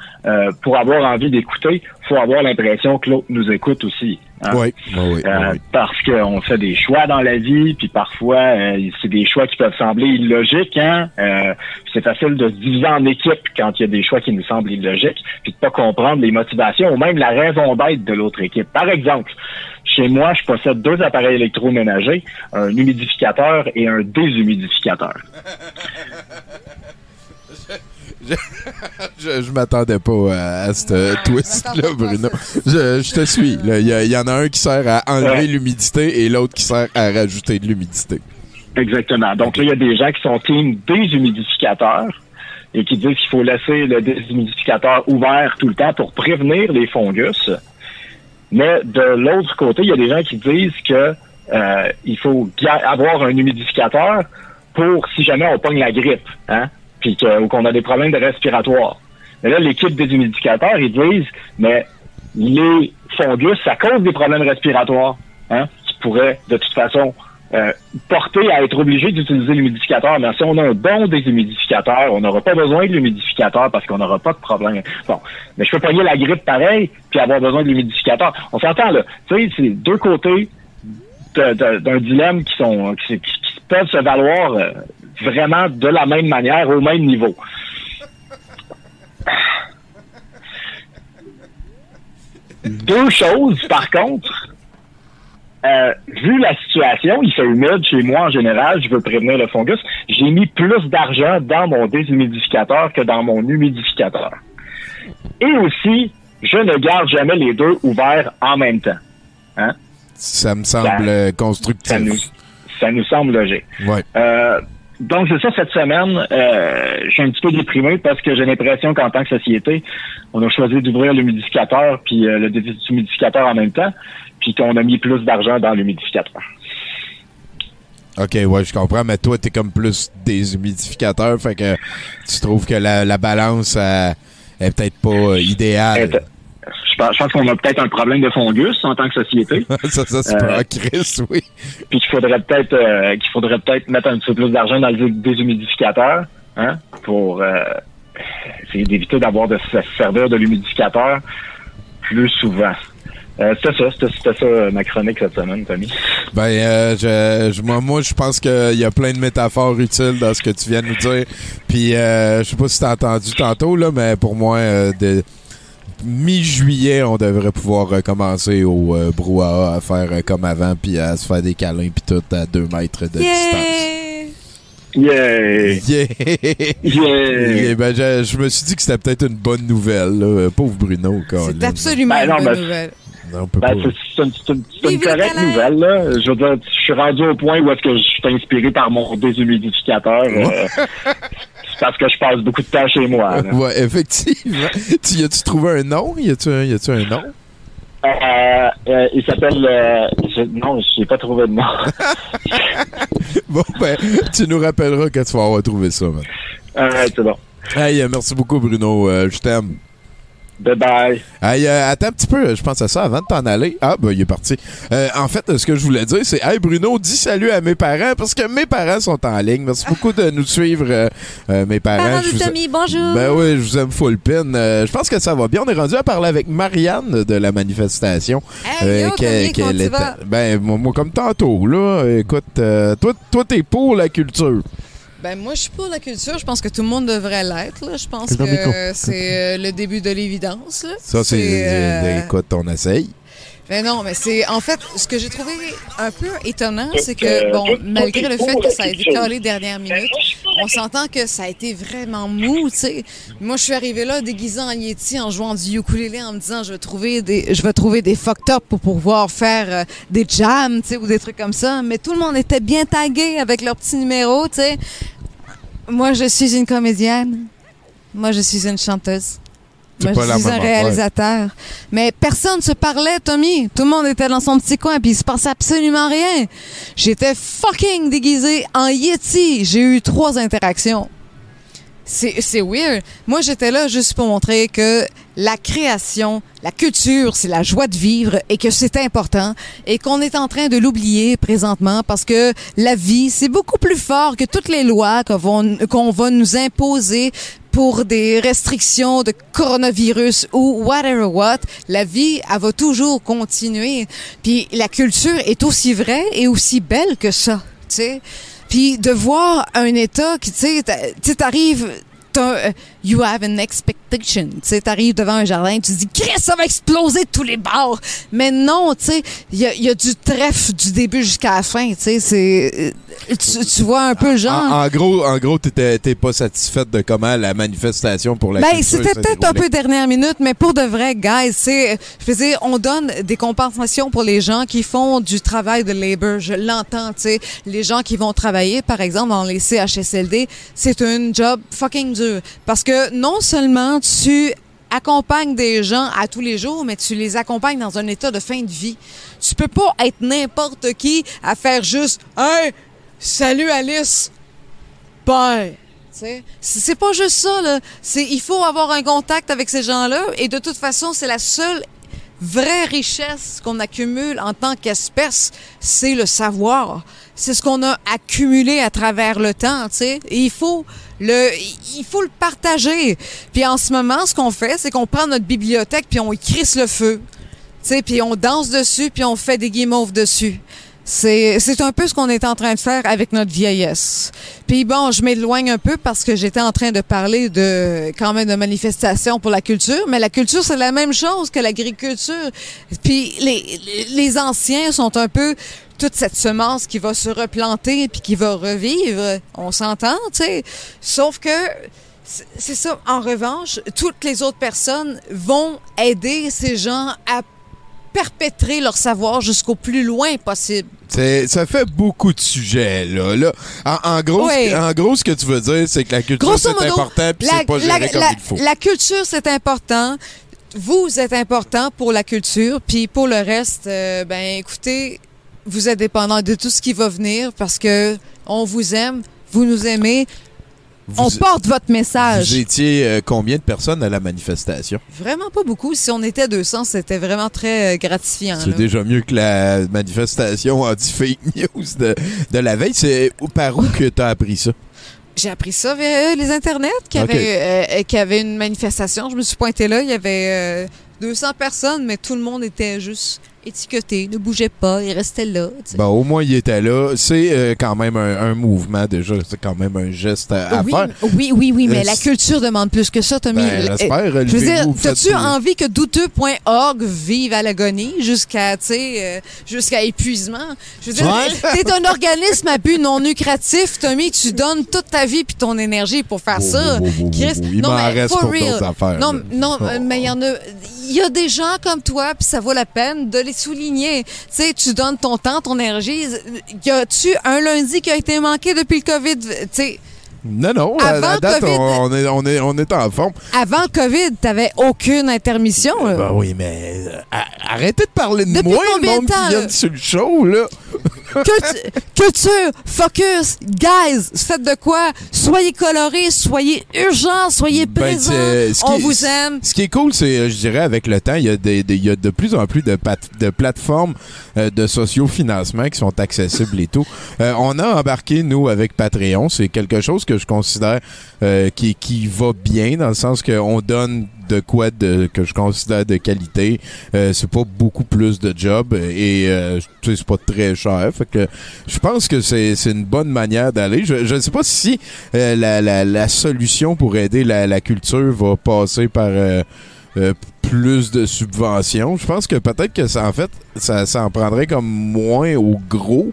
pour avoir envie d'écouter, faut avoir l'impression que l'autre nous écoute aussi. Hein? Oui, oui, oui. Euh, oui. parce qu'on fait des choix dans la vie, puis parfois euh, c'est des choix qui peuvent sembler illogiques. Hein? Euh, c'est facile de se diviser en équipe quand il y a des choix qui nous semblent illogiques, puis de pas comprendre les motivations ou même la raison d'être de l'autre équipe. Par exemple, chez moi, je possède deux appareils électroménagers, un humidificateur et un déshumidificateur. Je, je m'attendais pas à, à ce twist-là, Bruno. Je, je te suis. Il y, en a un qui sert à enlever Ouais. l'humidité et l'autre qui sert à rajouter de l'humidité. Exactement. Donc là, il y a des gens qui sont team déshumidificateur et qui disent qu'il faut laisser le déshumidificateur ouvert tout le temps pour prévenir les fungus. Mais de l'autre côté, il y a des gens qui disent que euh, il faut avoir un humidificateur pour si jamais on pogne la grippe, hein, puis qu'on a des problèmes de respiratoire. Mais là, l'équipe des humidificateurs, ils disent, mais les fungus, ça cause des problèmes respiratoires, hein, qui pourraient de toute façon euh, porter à être obligé d'utiliser l'humidificateur. Mais si on a un bon déshumidificateur, on n'aura pas besoin de l'humidificateur parce qu'on n'aura pas de problème. Bon, mais je peux pogner la grippe pareil puis avoir besoin de l'humidificateur. On s'entend là. Tu sais, c'est deux côtés d'un dilemme qui sont qui peuvent se valoir euh, vraiment de la même manière, au même niveau. Deux choses, par contre, euh, vu la situation, il fait humide chez moi en général, je veux prévenir le fungus, j'ai mis plus d'argent dans mon déshumidificateur que dans mon humidificateur. Et aussi, je ne garde jamais les deux ouverts en même temps. Hein? Ça me semble Ça- Ça constructif. nous, ça nous semble logique. Ouais. Euh, donc, c'est ça, cette semaine, euh, je suis un petit peu déprimé parce que j'ai l'impression qu'en tant que société, on a choisi d'ouvrir l'humidificateur puis euh, le déshumidificateur en même temps, puis qu'on a mis plus d'argent dans l'humidificateur. OK, ouais, je comprends, mais toi, t'es comme plus des humidificateurs, fait que tu trouves que la, la balance euh, est peut-être pas euh, idéale. Je pense, qu'on a peut-être un problème de fungus en tant que société, ça, ça se Euh, Chris, oui. puis qu'il faudrait peut-être euh, qu'il faudrait peut-être mettre un petit peu plus d'argent dans le déshumidificateur, hein, pour euh, essayer d'éviter d'avoir de se servir de l'humidificateur plus souvent. Euh, c'était ça, c'était ça ma chronique cette semaine, Tommy. Ben, euh, je, je- moi, moi, je pense qu'il y a plein de métaphores utiles dans ce que tu viens de nous dire. Puis, euh, je sais pas si t'as entendu tantôt, là, mais pour moi, de mi-juillet, on devrait pouvoir recommencer au euh, brouhaha à faire euh, comme avant, puis à se faire des câlins, puis tout à deux mètres de distance. Yeah! Yeah! Yeah! Yeah, ben, je, je me suis dit que c'était peut-être une bonne nouvelle, là. Euh, Pauvre Bruno. C'est absolument Ben non, une bonne ben, nouvelle. Ben, c'est une, c'est une- correcte nouvelle, là. Je veux dire, je suis rendu au point où est-ce que je suis inspiré par mon déshumidificateur. euh, parce que je passe beaucoup de temps chez moi. là. Ouais, effectivement. tu, y as-tu trouvé un nom? Y a-tu un, y a-tu un nom? Euh, euh, il s'appelle... euh, je- non, je n'ai pas trouvé de nom. Bon, ben, tu nous rappelleras quand tu vas avoir trouvé ça, man. Euh, c'est bon. Hey, euh, merci beaucoup, Bruno. Je t'aime. Bye bye. Hey, euh, attends un petit peu, je pense à ça avant de t'en aller. Ah, ben, il est parti. Euh, en fait, ce que je voulais dire, c'est Hey, Bruno, dis salut à mes parents parce que mes parents sont en ligne. Merci beaucoup de nous suivre, euh, euh, mes parents. Parents de Tommy, bonjour. Ben oui, je vous aime full pin. Euh, je pense que ça va bien. On est rendu à parler avec Marianne de la manifestation. Hey, yo, qu'elle- qu'elle? Ben, moi, comme tantôt, là. Écoute, euh, toi, toi, t'es pour la culture. Ben moi, je suis pour la culture. Je pense que tout le monde devrait l'être. là. Je pense que c'est euh, le début de l'évidence. là. Ça, c'est. euh, euh, Écoute, on essaye. Ben non, mais c'est en fait ce que j'ai trouvé un peu étonnant, c'est que Euh, bon, malgré le fait que ça a été calé dernière minute, on s'entend que ça a été vraiment mou, tu sais. Moi, je suis arrivée là déguisée en Yeti en jouant du ukulélé en me disant je vais trouver des je vais trouver des fucked up pour pouvoir faire euh, des jams, tu sais, ou des trucs comme ça, mais tout le monde était bien tagué avec leur petit numéro, tu sais. Moi, je suis une comédienne. Moi, je suis une chanteuse. Moi, je suis un réalisateur. Mais personne se parlait, Tommy. Tout le monde était dans son petit coin, puis il se passait absolument rien. J'étais fucking déguisée en Yeti. J'ai eu trois interactions. C'est weird. Moi, j'étais là juste pour montrer que la création, la culture, c'est la joie de vivre et que c'est important et qu'on est en train de l'oublier présentement parce que la vie, c'est beaucoup plus fort que toutes les lois qu'on va nous imposer pour des restrictions de coronavirus ou whatever what. La vie, elle va toujours continuer. Puis la culture est aussi vraie et aussi belle que ça, tu sais. Puis de voir un État qui, tu sais, t'arrives, euh, you have an expectation. Tu sais, t'arrives devant un jardin, tu dis, Chris, ça va exploser de tous les bords. Mais non, tu sais, il y a, y a du trèfle du début jusqu'à la fin. Tu sais, c'est, euh, tu, tu vois un peu genre. En, en gros, en gros, t'étais t'es pas satisfaite de comment la manifestation pour la Ben, c'était peut-être un peu dernière minute, mais pour de vrai, guys, c'est, je veux dire, on donne des compensations pour les gens qui font du travail de labor. Je l'entends, tu sais. Les gens qui vont travailler, par exemple, dans les CHSLD, c'est un job fucking dur. Parce que non seulement tu accompagnes des gens à tous les jours, mais tu les accompagnes dans un état de fin de vie. Tu peux pas être n'importe qui à faire juste, hey, salut Alice, bye. C'est pas juste ça, là. Il faut avoir un contact avec ces gens-là. Et de toute façon, c'est la seule vraie richesse qu'on accumule en tant qu'espèce, c'est le savoir. C'est ce qu'on a accumulé à travers le temps, tu sais. Et il faut il faut le partager. Puis en ce moment, ce qu'on fait, c'est qu'on prend notre bibliothèque puis on y crisse le feu. Puis on danse dessus puis on fait des guimauves dessus. C'est, un peu ce qu'on est en train de faire avec notre vieillesse. Puis bon, je m'éloigne un peu parce que j'étais en train de parler de quand même de manifestations pour la culture, mais la culture c'est la même chose que l'agriculture. Puis les, les, anciens sont un peu toute cette semence qui va se replanter puis qui va revivre. On s'entend, tu sais. Sauf que c'est ça. En revanche, toutes les autres personnes vont aider ces gens à perpétrer leur savoir jusqu'au plus loin possible. C'est- Ça fait beaucoup de sujets, là. là en, en gros, Oui. ce- en gros, ce que tu veux dire, c'est que la culture, c'est important, puis c'est pas la- géré comme la- il faut. la culture, c'est important. Vous êtes important pour la culture, puis pour le reste, euh, ben écoutez, vous êtes dépendant de tout ce qui va venir parce que on vous aime, vous nous aimez, on porte votre message. Vous étiez euh, combien de personnes à la manifestation? Vraiment pas beaucoup. Si on était 200, c'était vraiment très euh, gratifiant. C'est déjà mieux que la manifestation anti-fake news de, de la veille. C'est par où que t'as appris ça? J'ai appris ça via euh, les internets, qu'il y, euh, y avait une manifestation. Je me suis pointée là, il y avait euh, 200 personnes, mais tout le monde était juste étiqueté, ne bougeait pas, il restait là. Bon, au moins, il était là. C'est euh, quand même un, un mouvement déjà. C'est quand même un geste à, à oui, faire. oui, oui, oui, mais Euh, la culture demande plus que ça, Tommy. Ben, Euh, j'espère, Je veux dire, t'as-tu envie que douteux.org vive à l'agonie jusqu'à, euh, jusqu'à épuisement? Je veux dire, Ouais. t'es un organisme à but non lucratif, Tommy, tu donnes toute ta vie puis ton énergie pour faire ça. Oh, oh, oh, oh, Chris, il non, mais reste pour real. affaires, Non, là. non, Oh. euh, mais il y en a, il y a des gens comme toi puis ça vaut la peine de les souligner. Tu sais, tu donnes ton temps, ton énergie. Y a-tu un lundi qui a été manqué depuis le COVID? Tu sais, Non, non, à Avant la date, COVID. on, on est, on, est, on est en forme. avant le COVID, t'avais aucune intermission. là. Ben oui, mais euh, arrêtez de parler de Depuis moi, le combien de monde temps, qui là? vient sur le show, là? Culture, focus, guys, faites de quoi? Soyez colorés, soyez urgents, soyez Ben, présents. ce On qui- vous aime. Ce qui est cool, c'est, euh, je dirais, avec le temps, il y a, des- des- il y a de plus en plus de, pat- de plateformes euh, de sociofinancement qui sont accessibles et tout. Euh, on a embarqué, nous, avec Patreon. C'est quelque chose que je considère euh, qui, qui va bien, dans le sens qu'on donne de quoi de, que je considère de qualité. Euh, c'est pas beaucoup plus de job et euh, c'est pas très cher. Que je pense que c'est une bonne manière d'aller. Je ne sais pas si euh, la, la, la solution pour aider la, la culture va passer par euh, plus de subventions. Je pense que peut-être que ça en fait ça, ça en prendrait comme moins au gros.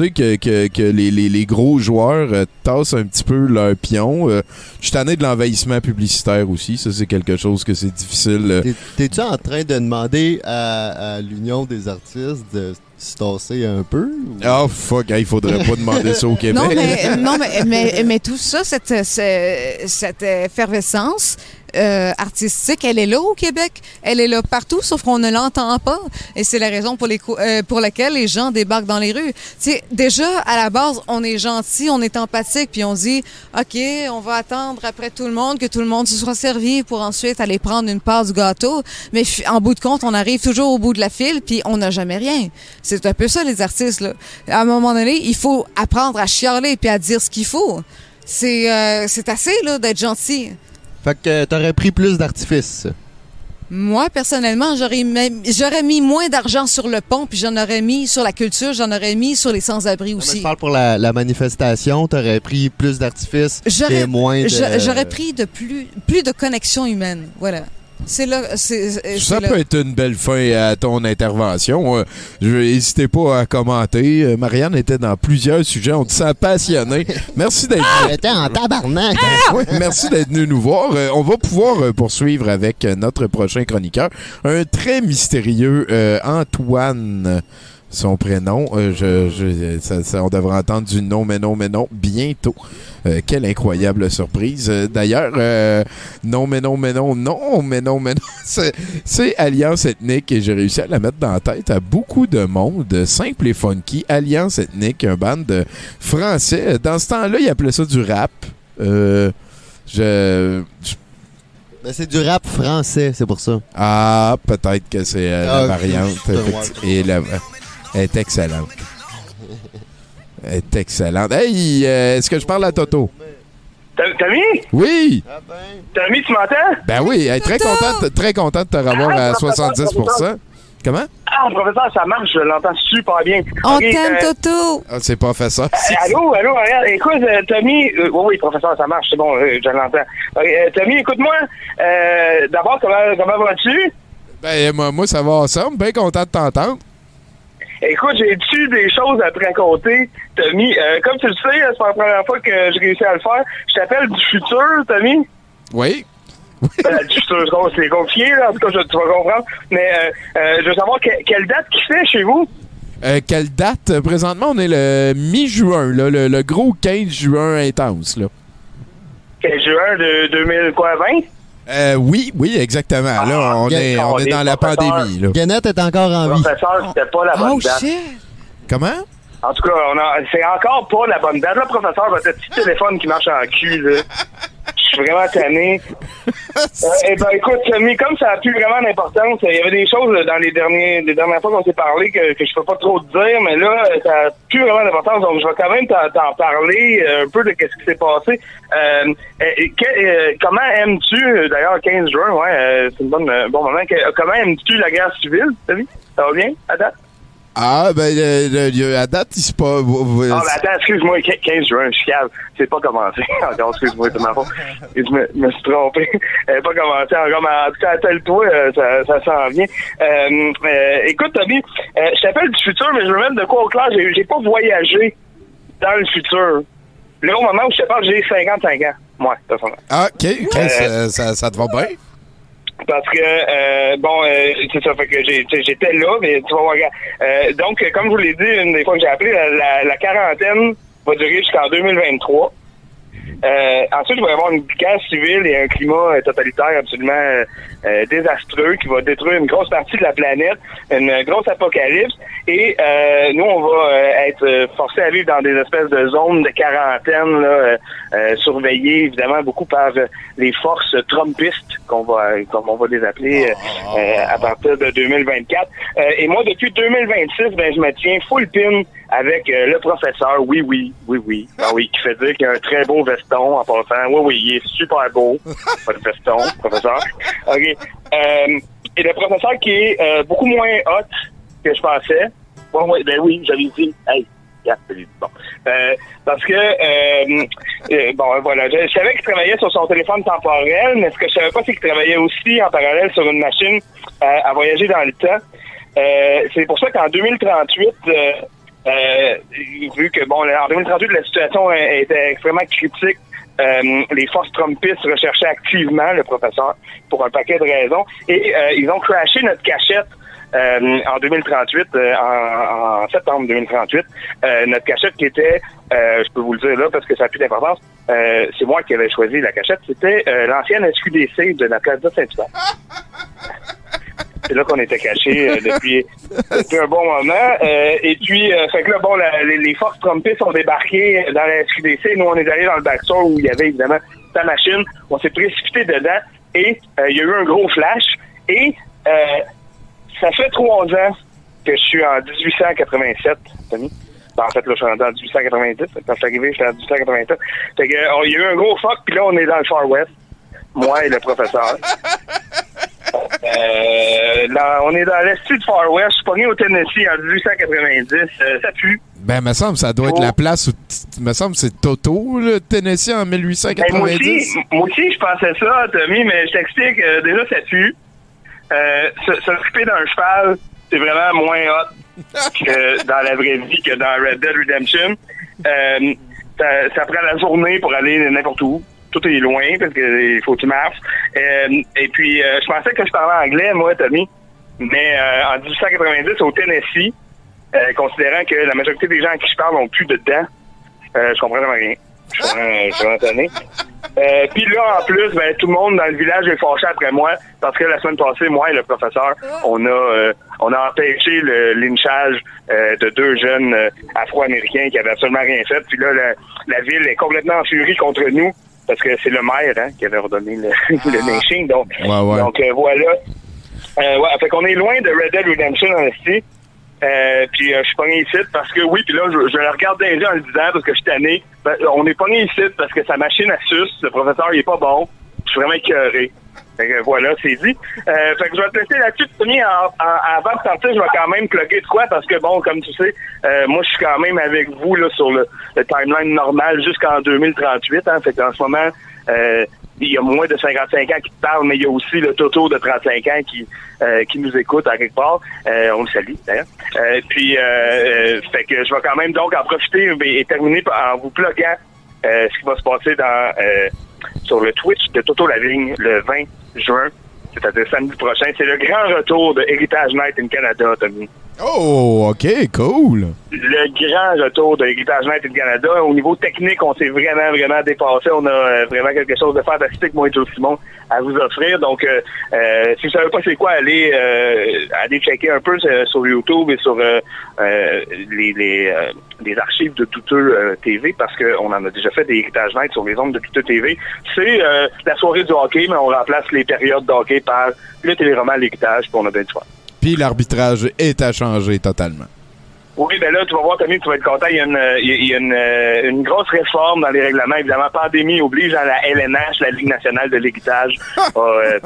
Tu sais, que, que, que les, les, les gros joueurs euh, tassent un petit peu leur pion. Euh, je suis tanné de l'envahissement publicitaire aussi. Ça, c'est quelque chose que c'est difficile. euh, T'es- T'es-tu en train de demander à, à l'Union des artistes de se tasser un peu? ou- Oh fuck, il faudrait pas demander ça au Québec. Non, mais, non mais, mais, mais tout ça, cette, ce- cette effervescence euh, artistique, elle est là au Québec. Elle est là partout, sauf qu'on ne l'entend pas. Et c'est la raison pour, les, euh, pour laquelle les gens débarquent dans les rues. Sais, déjà, à la base, on est gentil, on est empathique, puis on dit, OK, on va attendre après tout le monde que tout le monde se soit servi pour ensuite aller prendre une part du gâteau. Mais en bout de compte, on arrive toujours au bout de la file, puis on n'a jamais rien. C'est un peu ça, les artistes. Là. À un moment donné, il faut apprendre à chialer puis à dire ce qu'il faut. C'est euh, assez là d'être gentil. Fait que t'aurais pris plus d'artifices. Moi, personnellement, j'aurais mis moins d'argent sur le pont, puis j'en aurais mis sur la culture, j'en aurais mis sur les sans-abri Non, mais Je aussi. parle pour la, la manifestation, t'aurais pris plus d'artifices J'aurais et moins de... j'a- j'aurais pris de plus, plus de connexion humaine. Voilà. C'est là. c'est- c'est Ça là. peut être une belle fin à ton intervention. Je N'hésitez pas à commenter. Euh, Marianne était dans plusieurs sujets. On te sent passionné. Merci d'être J'étais en tabarnak. Ouais, merci d'être venu nous voir. Euh, on va pouvoir euh, poursuivre avec notre prochain chroniqueur, un très mystérieux euh, Antoine. Son prénom, euh, je, je- ça- ça- on devrait entendre du non, mais non, mais non, bientôt. Euh, quelle incroyable surprise. Euh, D'ailleurs, euh, non, mais non, mais non, non, mais non, mais non, c'est- c'est Alliance Ethnique et j'ai réussi à la mettre dans la tête à beaucoup de monde, simple et funky. Alliance Ethnique, un band de français. Dans ce temps-là, ils appelaient ça du rap. Euh, je, je- Ben, c'est du rap français, c'est pour ça. Ah, peut-être que c'est euh, Ah, la variante. Et la, elle est excellente. Elle est excellente. Hey, euh, est-ce que je parle à Toto? Tom- Tommy? Oui! Tommy, tu m'entends? Ben oui, elle est très contente, très contente de te revoir à 70%. Comment? Ah, professeur, ça marche, je l'entends super bien. On Ok, t'aime, euh, Toto. Ah, c'est professeur. Euh, Allô, allô, regarde, écoute, euh, Tommy, euh, oui, oui, professeur, ça marche, c'est bon, euh, je l'entends. Euh, Tommy, écoute-moi, euh, d'abord, comment, comment vas-tu? Ben, moi, moi, ça va ensemble. Bien content de t'entendre. Écoute, j'ai-tu des choses à te raconter, Tommy? Euh, comme tu le sais, c'est pas la première fois que j'ai réussi à le faire. Je t'appelle du futur, Tommy. Oui? Euh, du futur, c'est compliqué, là, en tout cas, je- tu vas comprendre. Mais euh, euh, je veux savoir que- quelle date qui fait chez vous? Euh, quelle date? Présentement, on est le mi-juin, là, le, le gros 15 juin intense. Là. Quel juin de 2000, quoi, 20? Euh, oui, oui, exactement. Là, on Ah, est, on est dans la pandémie. Là. Est encore en vie. Professeur, c'était pas la bonne Oh date. shit. Comment? En tout cas, on a, c'est encore pas la bonne date. Là, professeur, votre petit téléphone qui marche en cul, là. Je suis vraiment tanné. Euh, eh ben, écoute, mais comme ça a plus vraiment d'importance, il y avait des choses dans les derniers, les dernières fois qu'on s'est parlé que, que je peux pas trop te dire, mais là, ça a plus vraiment d'importance. Donc, je vais quand même t'en parler euh, un peu de qu'est-ce qui s'est passé. Euh, euh, que- comment aimes-tu, d'ailleurs, 15 juin, ouais, c'est un bon, bon moment. Que- comment aimes-tu la guerre civile, Tommy? Ça va bien, à date? Ah, ben, le- le- le- à date, il se pas. Ah, mais attends, excuse-moi, qu- 15 juin, je suis calme. C'est pas commencé encore, excuse-moi, c'est ma faute. Je me, me suis trompé. Euh, pas commencé encore, mais en tout cas, attelle-toi, euh, ça, ça s'en vient. Euh, euh, écoute, Tommy, euh, je t'appelle du futur, mais je veux mettre de quoi au clair. J'ai, pas voyagé dans le futur. Là, au moment où je te parle, j'ai 55 ans. Moi, personnellement. Ah, OK. Ça, ça te va bien? Parce que euh, bon, euh, c'est ça, fait que j'étais là, mais tu vas voir. Euh, donc, comme je vous l'ai dit, une des fois que j'ai appelé, la, la- la quarantaine va durer jusqu'en 2023. Euh, ensuite, il va y avoir une guerre civile et un climat euh, totalitaire absolument euh, euh, désastreux qui va détruire une grosse partie de la planète, une grosse apocalypse. Et euh, nous, on va euh, être forcés à vivre dans des espèces de zones de quarantaine, là, surveillées évidemment beaucoup par les forces trumpistes, qu'on va, comme on va les appeler à partir de 2024. Euh, et moi, depuis 2026, ben, je me tiens full pin avec euh, le professeur, oui, oui, oui, oui, ah oui, qui fait dire qu'il a un très beau veston en passant. Oui, oui, il est super beau, pas de veston, professeur. OK. Euh, et le professeur qui est euh, beaucoup moins hot que je pensais. Bon, oui, ben oui, j'avais dit, hey, dit, bon. Euh, parce que, euh, euh, bon, voilà, je, je savais qu'il travaillait sur son téléphone temporel, mais ce que je savais pas, c'est qu'il travaillait aussi en parallèle sur une machine à voyager dans le temps. Euh, c'est pour ça qu'en 2038, euh, vu que, bon, en 2038, la situation était extrêmement critique, euh, les forces trumpistes recherchaient activement le professeur pour un paquet de raisons. Et euh, ils ont crashé notre cachette euh, en 2038, euh, en, en septembre 2038, euh, notre cachette qui était, euh, je peux vous le dire là parce que ça a plus d'importance, euh, c'est moi qui avais choisi la cachette, c'était euh, l'ancienne SQDC de la de Saint-Hubert. C'est là qu'on était cachés euh, depuis, depuis un bon moment. Euh, et puis, euh, fait que là, bon, la- les, les forces trumpistes ont débarqué dans la SQDC. Nous, on est allés dans le backstore où il y avait évidemment sa machine. On s'est précipité dedans et il y a eu un gros flash. Et ça fait trois ans que je suis en 1887, Tommy. Ben, en fait, là, je suis rendu en 1890. Quand je suis arrivé, j'étais en 1887. Fait que, il y a eu un gros fuck, puis là, on est dans le Far West. Moi et le professeur. Euh, là, on est dans l'est du Far West. Je suis pogné au Tennessee en 1890. Euh, ça pue. Ben, me semble, ça doit être Oh. la place où. Me semble, c'est Toto, le Tennessee, en Ben, moi, 1890. aussi, moi aussi, je pensais ça, Tommy, mais je t'explique. euh, déjà, ça pue. Euh, S'occuper d'un cheval, c'est vraiment moins hot que dans la vraie vie, que dans Red Dead Redemption. Euh, ça, ça prend la journée pour aller n'importe où. Tout est loin parce qu'il faut que tu marches. Euh, et puis, euh, je pensais que je parlais anglais, moi, Tommy. Mais euh, en 1890, au Tennessee, euh, considérant que la majorité des gens à qui je parle n'ont plus de dents, euh, je comprends vraiment rien. Je suis vraiment- étonné. Euh, Puis là, en plus, ben, tout le monde dans le village est fâché après moi parce que la semaine passée, moi et le professeur, on a euh, on a empêché le lynchage euh, de deux jeunes euh, Afro-Américains qui avaient absolument rien fait. Puis là, la, la ville est complètement en furie contre nous parce que c'est le maire hein, qui avait ordonné le, le lynching. Donc, Ouais, ouais. donc euh, voilà. Euh, ouais, fait qu'on est loin de Red Dead Redemption en esti. Euh, puis euh, je suis pogné ici parce que oui, puis là, je, je le regarde yeux en le disant parce que je suis tanné. Ben, on est pogné ici parce que sa machine à suce, le professeur, il est pas bon. Je suis vraiment écœuré. Fait que voilà, c'est dit. Euh, fait que je vais te laisser là-dessus, avant de sortir, je vais quand même plugger de quoi parce que bon, comme tu sais, euh, moi je suis quand même avec vous là sur le, timeline normal jusqu'en 2038. Hein, fait qu'en ce moment, euh, il y a moins de 55 ans qui te parlent, mais il y a aussi le Toto de 35 ans qui qui nous écoute à quelque part. On le salue d'ailleurs. Puis, fait que je vais quand même donc en profiter et, terminer en vous pluguant ce qui va se passer dans sur le Twitch de Toto Lavigne le 20 juin, c'est-à-dire samedi prochain. C'est le grand retour de Heritage Night in Canada, Tommy. Oh, OK, cool. le grand retour de l'héritage Net du Canada. Au niveau technique, on s'est vraiment, vraiment dépassé. On a euh, vraiment quelque chose de fantastique, moi et Joe Simon, à vous offrir. Donc, euh, euh, si vous savez pas c'est quoi, allez, euh, allez checker un peu sur YouTube et sur les, les, archives de Douteux euh, TV parce qu'on en a déjà fait des héritages Net sur les ondes de Douteux TV. C'est la soirée du hockey, mais on remplace les périodes de hockey par le téléroman L'héritage, puis on a bien du. Puis l'arbitrage est à changer totalement. Oui, ben là, tu vas voir, Tommy, tu vas être content. Il y a une, euh, il y a- une, euh, une grosse réforme dans les règlements. Évidemment, pandémie oblige à la LNH, la Ligue nationale de l'équitage, à, euh,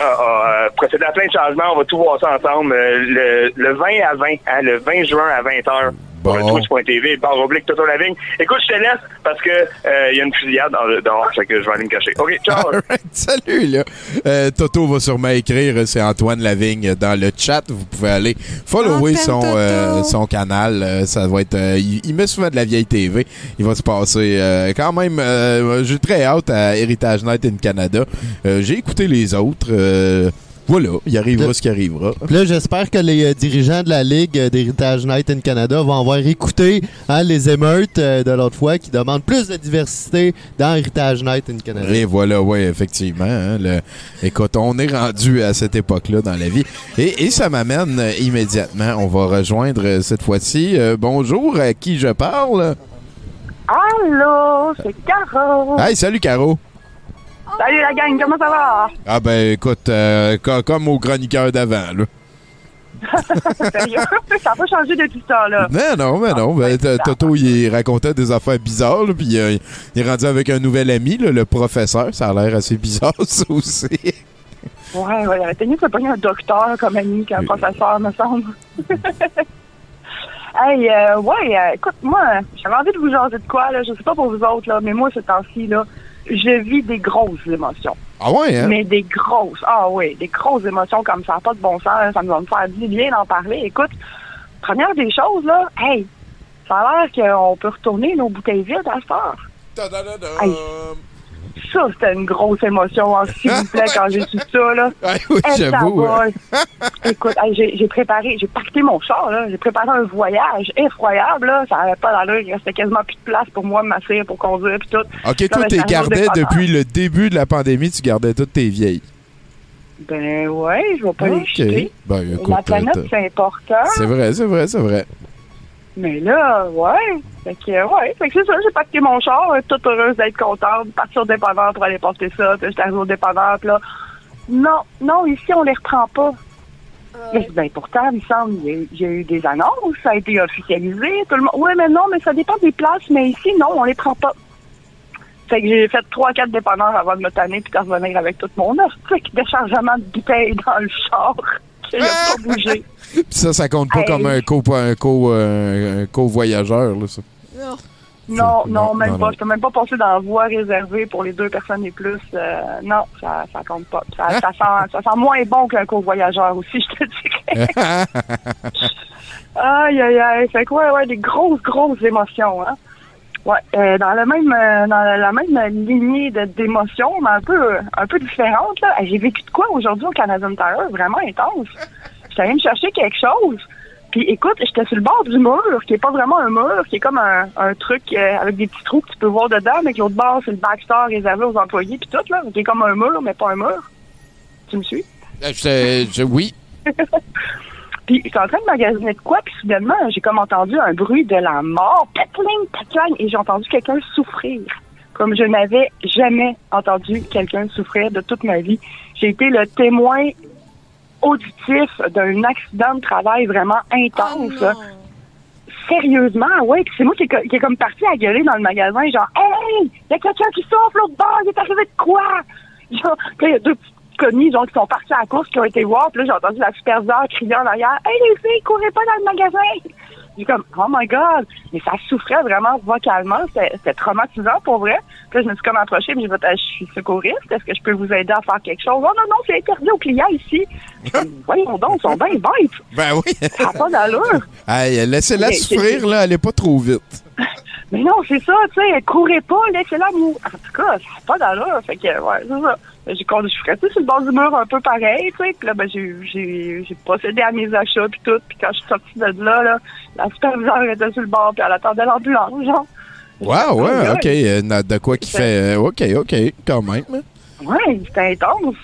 euh, procéder à plein de changements. On va tout voir ça ensemble. Le, le 20 à 20, hein, le 20 juin à 20h. Sur le Twitch.tv, barre oblique, Toto Lavigne. Écoute, je te laisse parce que euh, il y a une fusillade dans- dehors, fait que je vais aller me cacher. OK, ciao! Alright, salut, là. Euh, Toto va sûrement écrire, euh, c'est Antoine Lavigne dans le chat. Vous pouvez aller follower son, euh, son canal. Euh, ça va être. euh, il, il met souvent de la vieille TV. Il va se passer euh, quand même. euh, J'ai très hâte à Heritage Night in Canada. Euh, J'ai écouté les autres. Voilà, il arrivera ce qui arrivera. Puis là, j'espère que les euh, dirigeants de la Ligue euh, d'Héritage Night in Canada vont avoir écouté hein, les émeutes euh, de l'autre fois qui demandent plus de diversité dans Héritage Night in Canada. Et voilà, oui, effectivement. hein, le- écoute, on est rendu à cette époque-là dans la vie. Et, et ça m'amène euh, immédiatement. On va rejoindre euh, cette fois-ci. euh, bonjour, à qui je parle? Allô, c'est Caro. Hey, salut, Caro. Salut la gang, comment ça va? Ah ben, écoute, euh, co- comme au chroniqueur d'avant, là. Sérieux? ça n'a pas changé depuis ce temps-là. Non, non, mais non. Ben, t- Toto, il racontait des affaires bizarres, là, puis euh, il est rendu avec un nouvel ami, là, le professeur. Ça a l'air assez bizarre, ça aussi. Ouais, ouais, arrêtez mieux de se pogner un docteur comme ami qu'un professeur, me semble. hey, euh, ouais, euh, écoute, moi, j'avais envie de vous jaser de quoi, là, je sais pas pour vous autres, là, mais moi, ce temps-ci, là, je vis des grosses émotions. Ah ouais, hein? Mais des grosses, ah oui, des grosses émotions comme ça, pas de bon sens, ça me va me faire du bien d'en parler. Écoute, première des choses, là, hey, ça a l'air qu'on peut retourner nos bouteilles vides à heure. Hey, ça, c'était une grosse émotion, hein, s'il vous plaît, quand j'ai su ça, là. oui, Eh, j'avoue, hein. Écoute, j'ai préparé, j'ai pacté mon char, là. J'ai préparé un voyage effroyable, là. Ça avait pas d'allure. Il restait quasiment plus de place pour moi, m'asseoir pour conduire, puis tout. OK, toi, t'es dépanneur. depuis le début de la pandémie, tu gardais toutes tes vieilles. Ben ouais, je vais pas les jeter. Ben, écoute, La planète, euh, c'est important. c'est vrai, c'est vrai, c'est vrai. Mais là, ouais. Fait que, ouais. Fait que c'est ça, j'ai pacté mon char, euh, toute heureuse d'être contente, partir au dépanneur pour aller porter ça. Puis j'étais arrivée au dépanneur, puis là, non, non, ici, on les reprend pas. Mais ben, pourtant, il me semble, il y, a eu- des annonces, ça a été officialisé, tout le monde. Ouais, mais non, mais ça dépend des places, mais ici, non, on les prend pas. Fait que j'ai fait trois, quatre dépanneurs avant de me tanner puis de revenir avec tout mon truc de chargement de bouteilles dans le char qui n'a pas bougé. Puis ça, ça compte pas Hey. comme un co un co euh, co-voyageur, là, ça. Non, non, Non, même non, pas. non. Je peux même pas passer dans la voie réservée pour les deux personnes et plus. Euh, non, ça, ça compte pas. Ça, ça, sent, ça sent moins bon qu'un co-voyageur aussi, je te dirais. aïe, aïe, aïe. Fait que ouais, ouais, des grosses, grosses émotions, hein. Ouais, euh, dans le même, euh, dans la même lignée d'émotions, mais un peu, un peu différente, là. J'ai vécu de quoi aujourd'hui au Canadian Tire, vraiment intense. J'étais allée me chercher quelque chose. Puis écoute, j'étais sur le bord du mur, qui est pas vraiment un mur, qui est comme un, un truc euh, avec des petits trous que tu peux voir dedans, mais que l'autre bord, c'est le backstore réservé aux employés, puis tout, là, qui est comme un mur, mais pas un mur. Tu me suis? Euh, je- je- oui. Puis j'étais en train de magasiner de quoi, puis soudainement, j'ai comme entendu un bruit de la mort, patling, patling, et j'ai entendu quelqu'un souffrir. Comme je n'avais jamais entendu quelqu'un souffrir de toute ma vie. J'ai été le témoin auditif d'un accident de travail vraiment intense. Sérieusement, ouais. Puis c'est moi qui est, comme parti à gueuler dans le magasin, genre, hey, il y a quelqu'un qui souffle l'autre bord, il est arrivé de quoi? Genre, il y a deux petites connues, genre, qui sont partis à la course, qui ont été voir, puis là, j'ai entendu la superviseure crier en arrière, hey, les filles, courez pas dans le magasin! J'ai comme, oh my god! Mais ça souffrait vraiment vocalement, c'était traumatisant pour vrai. Puis là, je me suis comme approchée, puis j'ai dit, je suis secouriste, est-ce que je peux vous aider à faire quelque chose? Oh non, non, c'est interdit aux clients ici. Voyons donc, ils sont bien bêtes. Ben oui. Ça n'a pas d'allure. Hey, laissez-la Mais- souffrir, là, elle est pas trop vite. Mais non, c'est ça, tu sais, courez pas, laissez-la mourir. En tout cas, ça n'a pas d'allure. Fait que, ouais, c'est ça. J'ai con- je suis restée sur le bord du mur un peu pareil, tu sais. Puis là, ben, j'ai, procédé à mes achats, puis tout. Puis quand je suis sortie de là, là, la superviseure était sur le bord, puis elle attendait l'ambulance, genre. Wow, ouais. OK. euh, de quoi qui fait. euh, OK, OK, quand même. Ouais, c'était intense.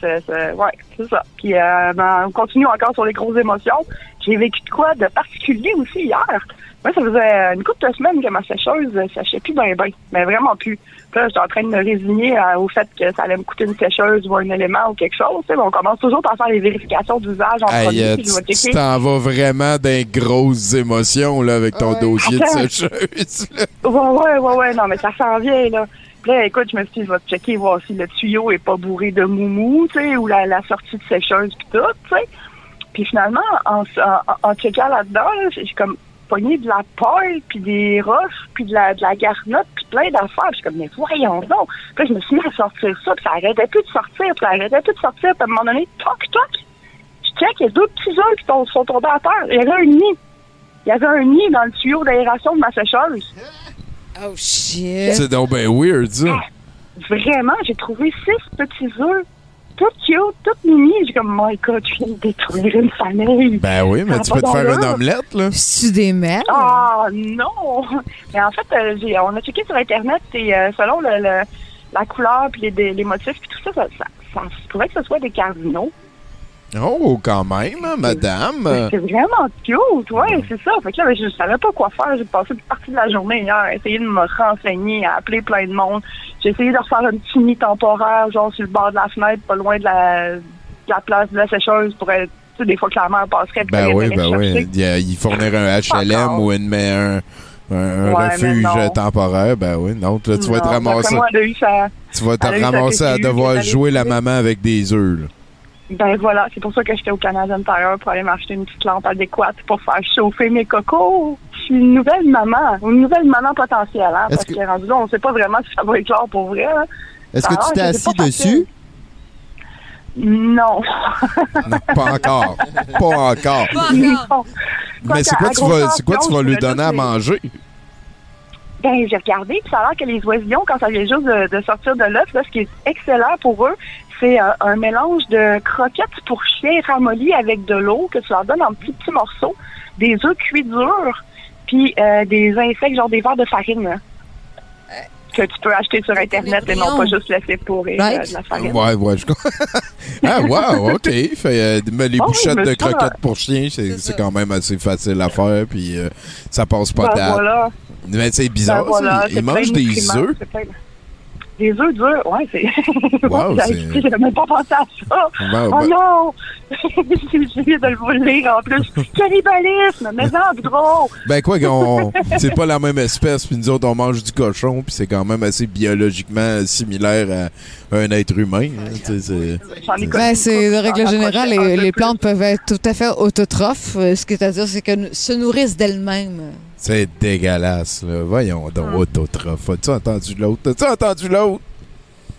C'est- ouais, c'est ça. Puis euh, ben, on continue encore sur les grosses émotions. J'ai vécu de quoi de particulier aussi hier? Moi, ça faisait une couple de semaines que ma sécheuse euh, séchait plus bien, bien. Mais vraiment plus. Puis là, j'étais en train de me résigner euh, au fait que ça allait me coûter une sécheuse ou un élément ou quelque chose. tu sais, mais on commence toujours par faire les vérifications d'usage en premier. euh, tu t'en vas vraiment dans grosses émotions là, avec ton dossier de sécheuse. Ouais, ouais, ouais, ouais, non, mais ça s'en vient, là. Puis là, écoute, je me suis dit, je vais checker, voir si le tuyau est pas bourré de moumou, tu sais, ou la, la sortie de sécheuse, puis tout, tu sais. Puis finalement, en, en, en checkant là-dedans, là, j'ai comme pogné de la paille, puis des roches, puis de la, de la garnotte, puis plein d'affaires. Je suis comme, mais voyons donc. Puis là, je me suis mis à sortir ça, puis ça arrêtait plus de sortir, puis ça arrêtait plus de sortir. Puis à un moment donné, toc, toc, je check, il y a deux petits œufs qui sont, sont tombés à terre. Il y avait un nid. Il y avait un nid dans le tuyau d'aération de ma sécheuse. Oh shit. C'est donc ben weird, ça. Vraiment, j'ai trouvé six petits œufs, tout cute, tout mini. J'ai comme, my God, je viens de détruire une famille. Ben oui, mais Ça tu peux te faire une omelette, là. Tu des mères? Ah non! Mais en fait, euh, j'ai- on a checké sur Internet et euh, selon le, le- la couleur puis les, les motifs puis tout ça, ça, ça, ça se pourrait que ce soit des cardinaux. Oh, quand même, hein, madame. C'est vraiment cute, ouais, c'est ça. Fait que là, ben, je savais pas quoi faire. J'ai passé une partie de la journée hier à essayer de me renseigner, à appeler plein de monde. J'ai essayé de refaire un petit nid temporaire, genre sur le bord de la fenêtre, pas loin de la, de la place de la sécheuse pour être, tu sais, des fois que la mer passerait. Ben oui, ben oui. Il, y a- il fournir un HLM ou une, mais un, Ouais, refuge temporaire. Ben oui, non. Tu vas te ramasser. moi, sa- Tu vas te ramasser à devoir jouer la maman avec des œufs. Ben voilà, c'est pour ça que j'étais au Canadian Tire pour aller m'acheter une petite lampe adéquate pour faire chauffer mes cocos. Je suis une nouvelle maman, une nouvelle maman potentielle, hein, parce Est-ce que... rendu là, on sait pas vraiment si ça va être clair pour vrai. hein. Est-ce que tu t'es assis dessus? Non. Non, pas encore. pas encore. Mais c'est quoi, tu vas, c'est quoi tu vas lui donner à manger? Ben, j'ai regardé, puis ça a l'air que les oisillons, quand ça vient juste de, de sortir de l'œuf, là, ce qui est excellent pour eux, c'est euh, un mélange de croquettes pour chiens ramollis avec de l'eau que tu leur donnes en petits petits morceaux, des œufs cuits durs, puis euh, des insectes, genre des verres de farine, là, que tu peux acheter sur Internet et non pas juste laisser pourrir euh, Right. de la farine. Ouais, ouais, je comprends. Ah, wow, OK. Fait, euh, mais les Oh, bouchettes mais de ça, croquettes pour chiens, c'est c'est quand même assez facile à faire, puis euh, ça passe pas Ben, tard. voilà. Mais c'est bizarre, Ben, voilà, c'est Ils mangent de des œufs. Des œufs durs, ouais, c'est. Wow, J'avais même pas pensé à ça. Ben, oh ben- non! J'ai viens de le lire en plus. Cannibalisme! Mais non, drôle! Ben quoi, qu'on- c'est pas la même espèce, puis nous autres on mange du cochon, puis c'est quand même assez biologiquement similaire à un être humain. hein, c'est- Ben, c'est de règle en générale, les, les plantes peuvent être tout à fait autotrophes. Euh, Ce qui est à dire, c'est qu'elles se nourrissent d'elles-mêmes. C'est dégueulasse, là. Voyons donc, autotrophe. As-tu entendu l'autre? As-tu entendu l'autre?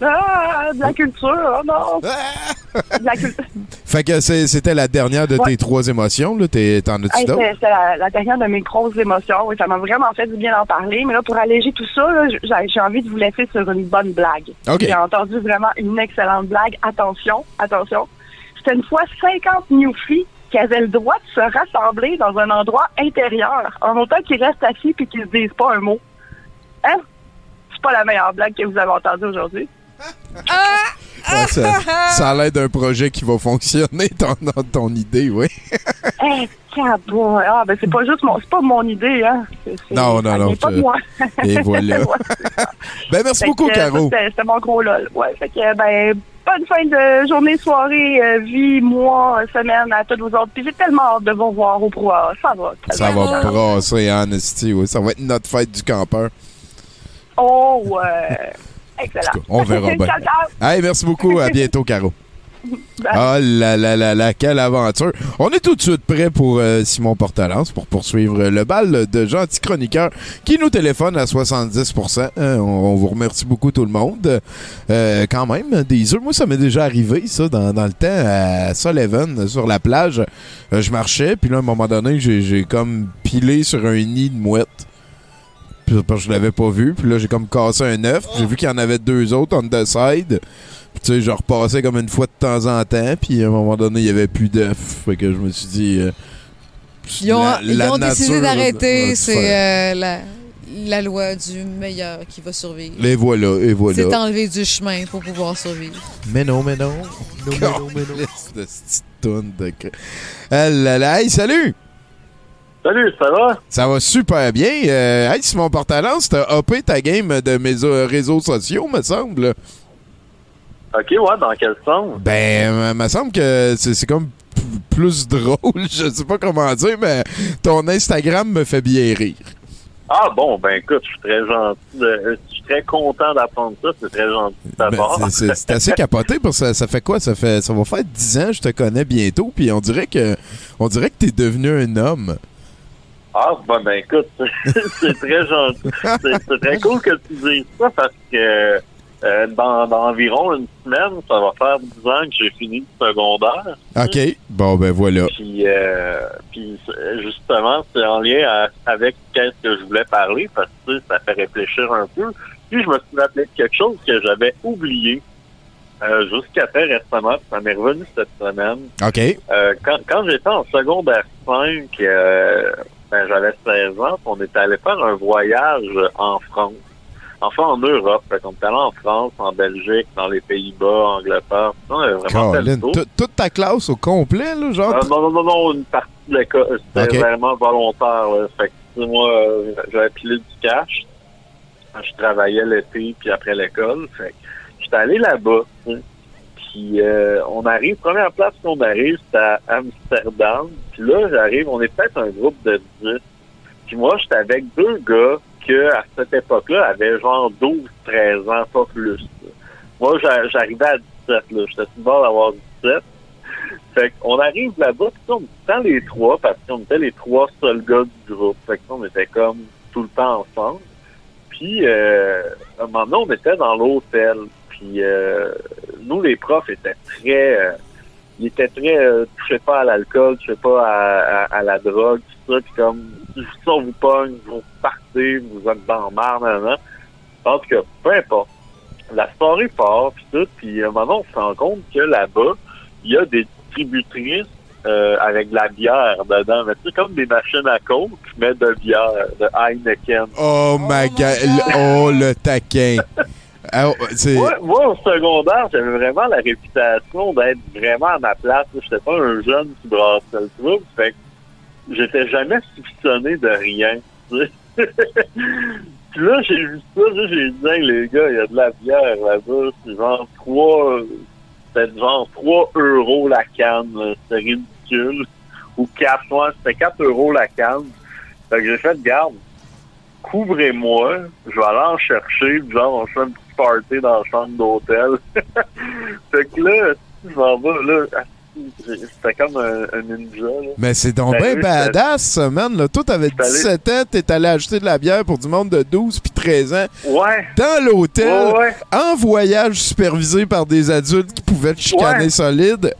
Ah, de la culture, oh non! Ah! De la culture. Fait que c'est- c'était la dernière de Ouais. tes trois émotions, là. T'es- T'en as-tu Hey, d'autres? c'est la, la dernière de mes grosses émotions. Oui, ça m'a vraiment fait du bien d'en parler. Mais là, pour alléger tout ça, j'ai envie de vous laisser sur une bonne blague. J'ai entendu vraiment une excellente blague. Attention, attention. C'était une fois 50 newfies qui avaient le droit de se rassembler dans un endroit intérieur, en autant qu'ils restent assis et qu'ils ne se disent pas un mot. Hein? C'est pas la meilleure blague que vous avez entendue aujourd'hui. Ouais, ça, ça a l'air d'un projet qui va fonctionner, ton, ton idée, oui. Eh. Ah, ben c'est pas juste mon, c'est pas mon idée, hein. C'est- c'est- Non, non, non, pas je- de moi. Et voilà. Ouais. Ben, merci Fait beaucoup, que, Caro. c'était mon gros lol. Ouais, fait que, ben, bonne fin de journée, soirée, euh, vie, mois, euh, semaine à tous vous autres. Puis j'ai tellement hâte de vous revoir au brouhaha. Ça va. Ça va brasser, en esti, oui. Ça va être notre fête du campeur. Oh, ouais. Excellent. On verra bien. Hey, merci beaucoup. À bientôt, Caro. Bye. Ah là là là là, quelle aventure. On est tout de suite prêt pour euh, Simon Portalance pour poursuivre le bal de gentils chroniqueurs qui nous téléphone à 70%. Hein, on, vous remercie beaucoup tout le monde. Euh, quand même, des œufs. Moi, ça m'est déjà arrivé, ça, dans, dans le temps, à Sullivan, sur la plage. Euh, je marchais, puis là, à un moment donné, j'ai comme pilé sur un nid de mouette. Puis, parce je l'avais pas vu. Puis là, j'ai comme cassé un œuf. J'ai vu qu'il y en avait deux autres on the side. Tu sais, je repassais comme une fois de temps en temps. Puis à un moment donné, il y avait plus d'œufs. Fait que je me suis dit. euh, Ils ont, la- ils la ont décidé nature d'arrêter. te C'est euh, la, la loi du meilleur qui va survivre. Et voilà, et voilà. C'est enlevé du chemin pour pouvoir survivre. Mais non, mais non. Non, mais non, mais non. de petite toune de... Ah là là. Hey, salut! Salut, ça va? Ça va super bien. Euh, hey, Simon Portalance, t'as hoppé ta game de mes réseaux sociaux, me semble. Ok, ouais, dans quel sens? Ben, euh, me semble que c'est comme plus drôle. Je sais pas comment dire, mais ton Instagram me fait bien rire. Ah bon, ben écoute, je suis très gentil. de- je suis très content d'apprendre ça. C'est très gentil ta Ben, c'est- assez capoté parce que ça, ça fait quoi? Ça fait ça va faire 10 ans, je te connais bientôt, puis on dirait que on dirait que t'es devenu un homme. Ah, ben, ben écoute, c'est très gentil. C'est très cool que tu dises ça parce que euh, dans, dans environ une semaine, ça va faire 10 ans que j'ai fini le secondaire. OK. Bon, ben voilà. Puis, euh, puis justement, c'est en lien à- avec qu'est-ce que je voulais parler parce que ça fait réfléchir un peu. Puis je me suis rappelé de quelque chose que j'avais oublié euh, jusqu'à très récemment. puis Ça m'est revenu cette semaine. OK. Euh, quand quand j'étais en secondaire 5, euh, ben, j'avais 16 ans, on était allé faire un voyage en France. Enfin, en Europe. Fait qu'on était allé en France, en Belgique, dans les Pays-Bas, Angleterre. On avait vraiment Colin, toute ta classe au complet, là, genre? Euh, non, non, non, non, une partie de l'école. C'était Ok. vraiment volontaire. Là. Fait que, moi, euh, j'avais pilé du cash. Je travaillais l'été, puis après l'école. Fait que j'étais allé là-bas. Puis euh, on arrive, première place qu'on arrive, c'est à Amsterdam. Puis là, j'arrive, on est peut-être un groupe de 10. Puis moi, j'étais avec deux gars que à cette époque-là avaient genre 12, 13 ans, pas plus. Moi, j'a- j'arrivais à 17, là. J'étais bord d'avoir 17. Fait qu'on arrive là-bas, puis on prend les trois, parce qu'on était les trois seuls gars du groupe. Fait que on était comme tout le temps ensemble. Puis, euh, à un moment donné, on était dans l'hôtel. Puis, euh, nous, les profs étaient très... euh, ils étaient très... Euh, touchez pas à l'alcool, touchez pas à, à, à la drogue, tout ça. Puis comme, si on vous pogne, vous partez, vous êtes dans le marre, nan. En tout cas, peu importe. La soirée part, puis tout. Puis, à un moment donné, on se rend compte que là-bas, il y a des distributrices euh, avec de la bière dedans. Mais tu sais, comme des machines à coke, mais de bière, de Heineken. Oh, my God. Oh, le taquin. Ah, oh, moi, au secondaire, j'avais vraiment la réputation d'être vraiment à ma place. J'étais pas un jeune qui brassait le trouble. Fait que j'étais jamais soupçonné de rien. Puis là, j'ai vu ça, j'ai dit, Hey, les gars, il y a de la bière là-bas. C'est genre 3, c'était genre 3 euros la canne. C'était ridicule. Ou 4, ouais, c'était 4 euros la canne. Fait que j'ai fait, garde, couvrez-moi, je vais aller en chercher, genre, on fait un petit party dans la chambre d'hôtel. fait que là, je m'en vais, là, c'était comme un, un ninja, là. Mais c'est donc bien badass, ça, man. Là, toi, t'avais allé- 17 ans, t'es allé acheter de la bière pour du monde de 12 puis 13 ans. Ouais. Dans l'hôtel, Ouais, ouais. en voyage supervisé par des adultes qui pouvaient te chicaner Ouais. solide.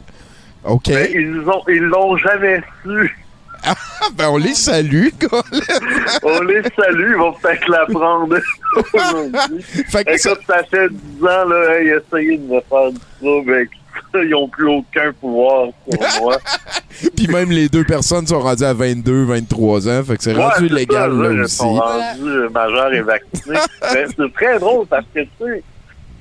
OK. Mais ils ont, ils l'ont jamais su. Ah, ben, on les salue. On les salue, ils vont peut-être l'apprendre aujourd'hui. Fait que Écoute, ça fait 10 ans, là, hey, essayez de me faire du trouble avec ça, ils ont plus aucun pouvoir sur moi. Puis même les deux personnes sont rendues à 22, 23 ans. Fait que c'est Ouais, rendu c'est légal, ça, là, Ils aussi. sont rendus euh, majeurs et vaccinés. Mais c'est très drôle parce que, tu sais,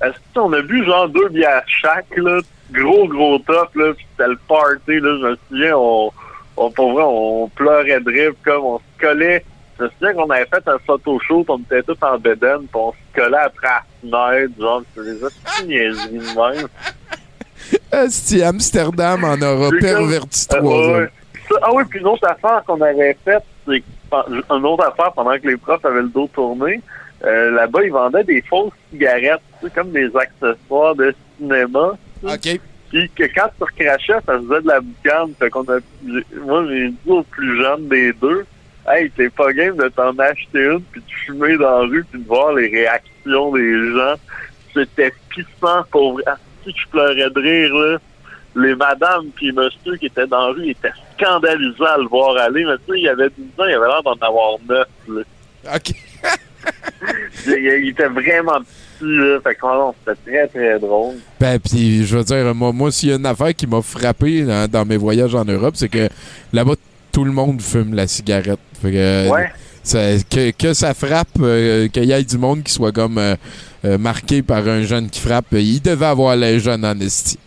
est-ce qu'on a bu genre deux bières chaque, là, gros, gros top, là, puis c'était le party, là, je me souviens, on, on, pour vrai, on pleurait de rire, comme on se collait. Je me souviens qu'on avait fait un photo shoot, on était tous en bedaine, puis on se collait après la fenêtre, genre, c'est des petites niaiseries de même. Asti, Amsterdam en aura perverti trois Ah, ouais. ah oui, puis une autre affaire qu'on avait faite, c'est une autre affaire pendant que les profs avaient le dos tourné. euh, Là-bas, ils vendaient des fausses cigarettes, comme des accessoires de cinéma. OK. Puis que quand tu recrachais, ça faisait de la boucane. Fait qu'on a, moi, j'ai dit au plus jeune des deux, Hey, t'es pas game de t'en acheter une, puis de fumer dans la rue, puis de voir les réactions des gens. C'était pissant pour vrai. Si je pleurais de rire, là. Les madames puis monsieur qui étaient dans la rue étaient scandalisés à le voir aller. Mais tu sais, il y avait 10 ans, il avait l'air d'en avoir 9, là. OK. il, il était vraiment petit, là. Fait que, non, c'était très, très drôle. Ben, puis je veux dire, moi, moi s'il y a une affaire qui m'a frappé dans, dans mes voyages en Europe, c'est que là-bas, tout le monde fume la cigarette. Fait que, Ouais. Que, que ça frappe, euh, qu'il y ait du monde qui soit comme euh, euh, marqué par un jeune qui frappe, il devait avoir les jeunes en esti.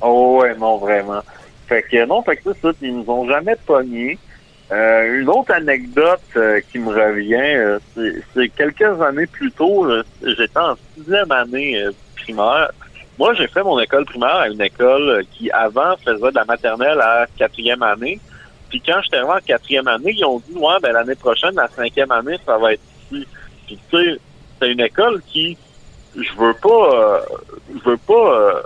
Oh ouais, non, vraiment. Fait que non, fait que ça, ils nous ont jamais pognés. Euh, une autre anecdote qui me revient, c'est- quelques années plus tôt, j'étais en sixième année primaire. Moi, j'ai fait mon école primaire à une école qui, avant, faisait de la maternelle à quatrième année. Puis quand j'étais arrivé en quatrième année, ils ont dit, ouais, ben l'année prochaine, la cinquième année, ça va être ici. Puis tu sais, c'est une école qui, je veux pas, euh, je veux pas euh,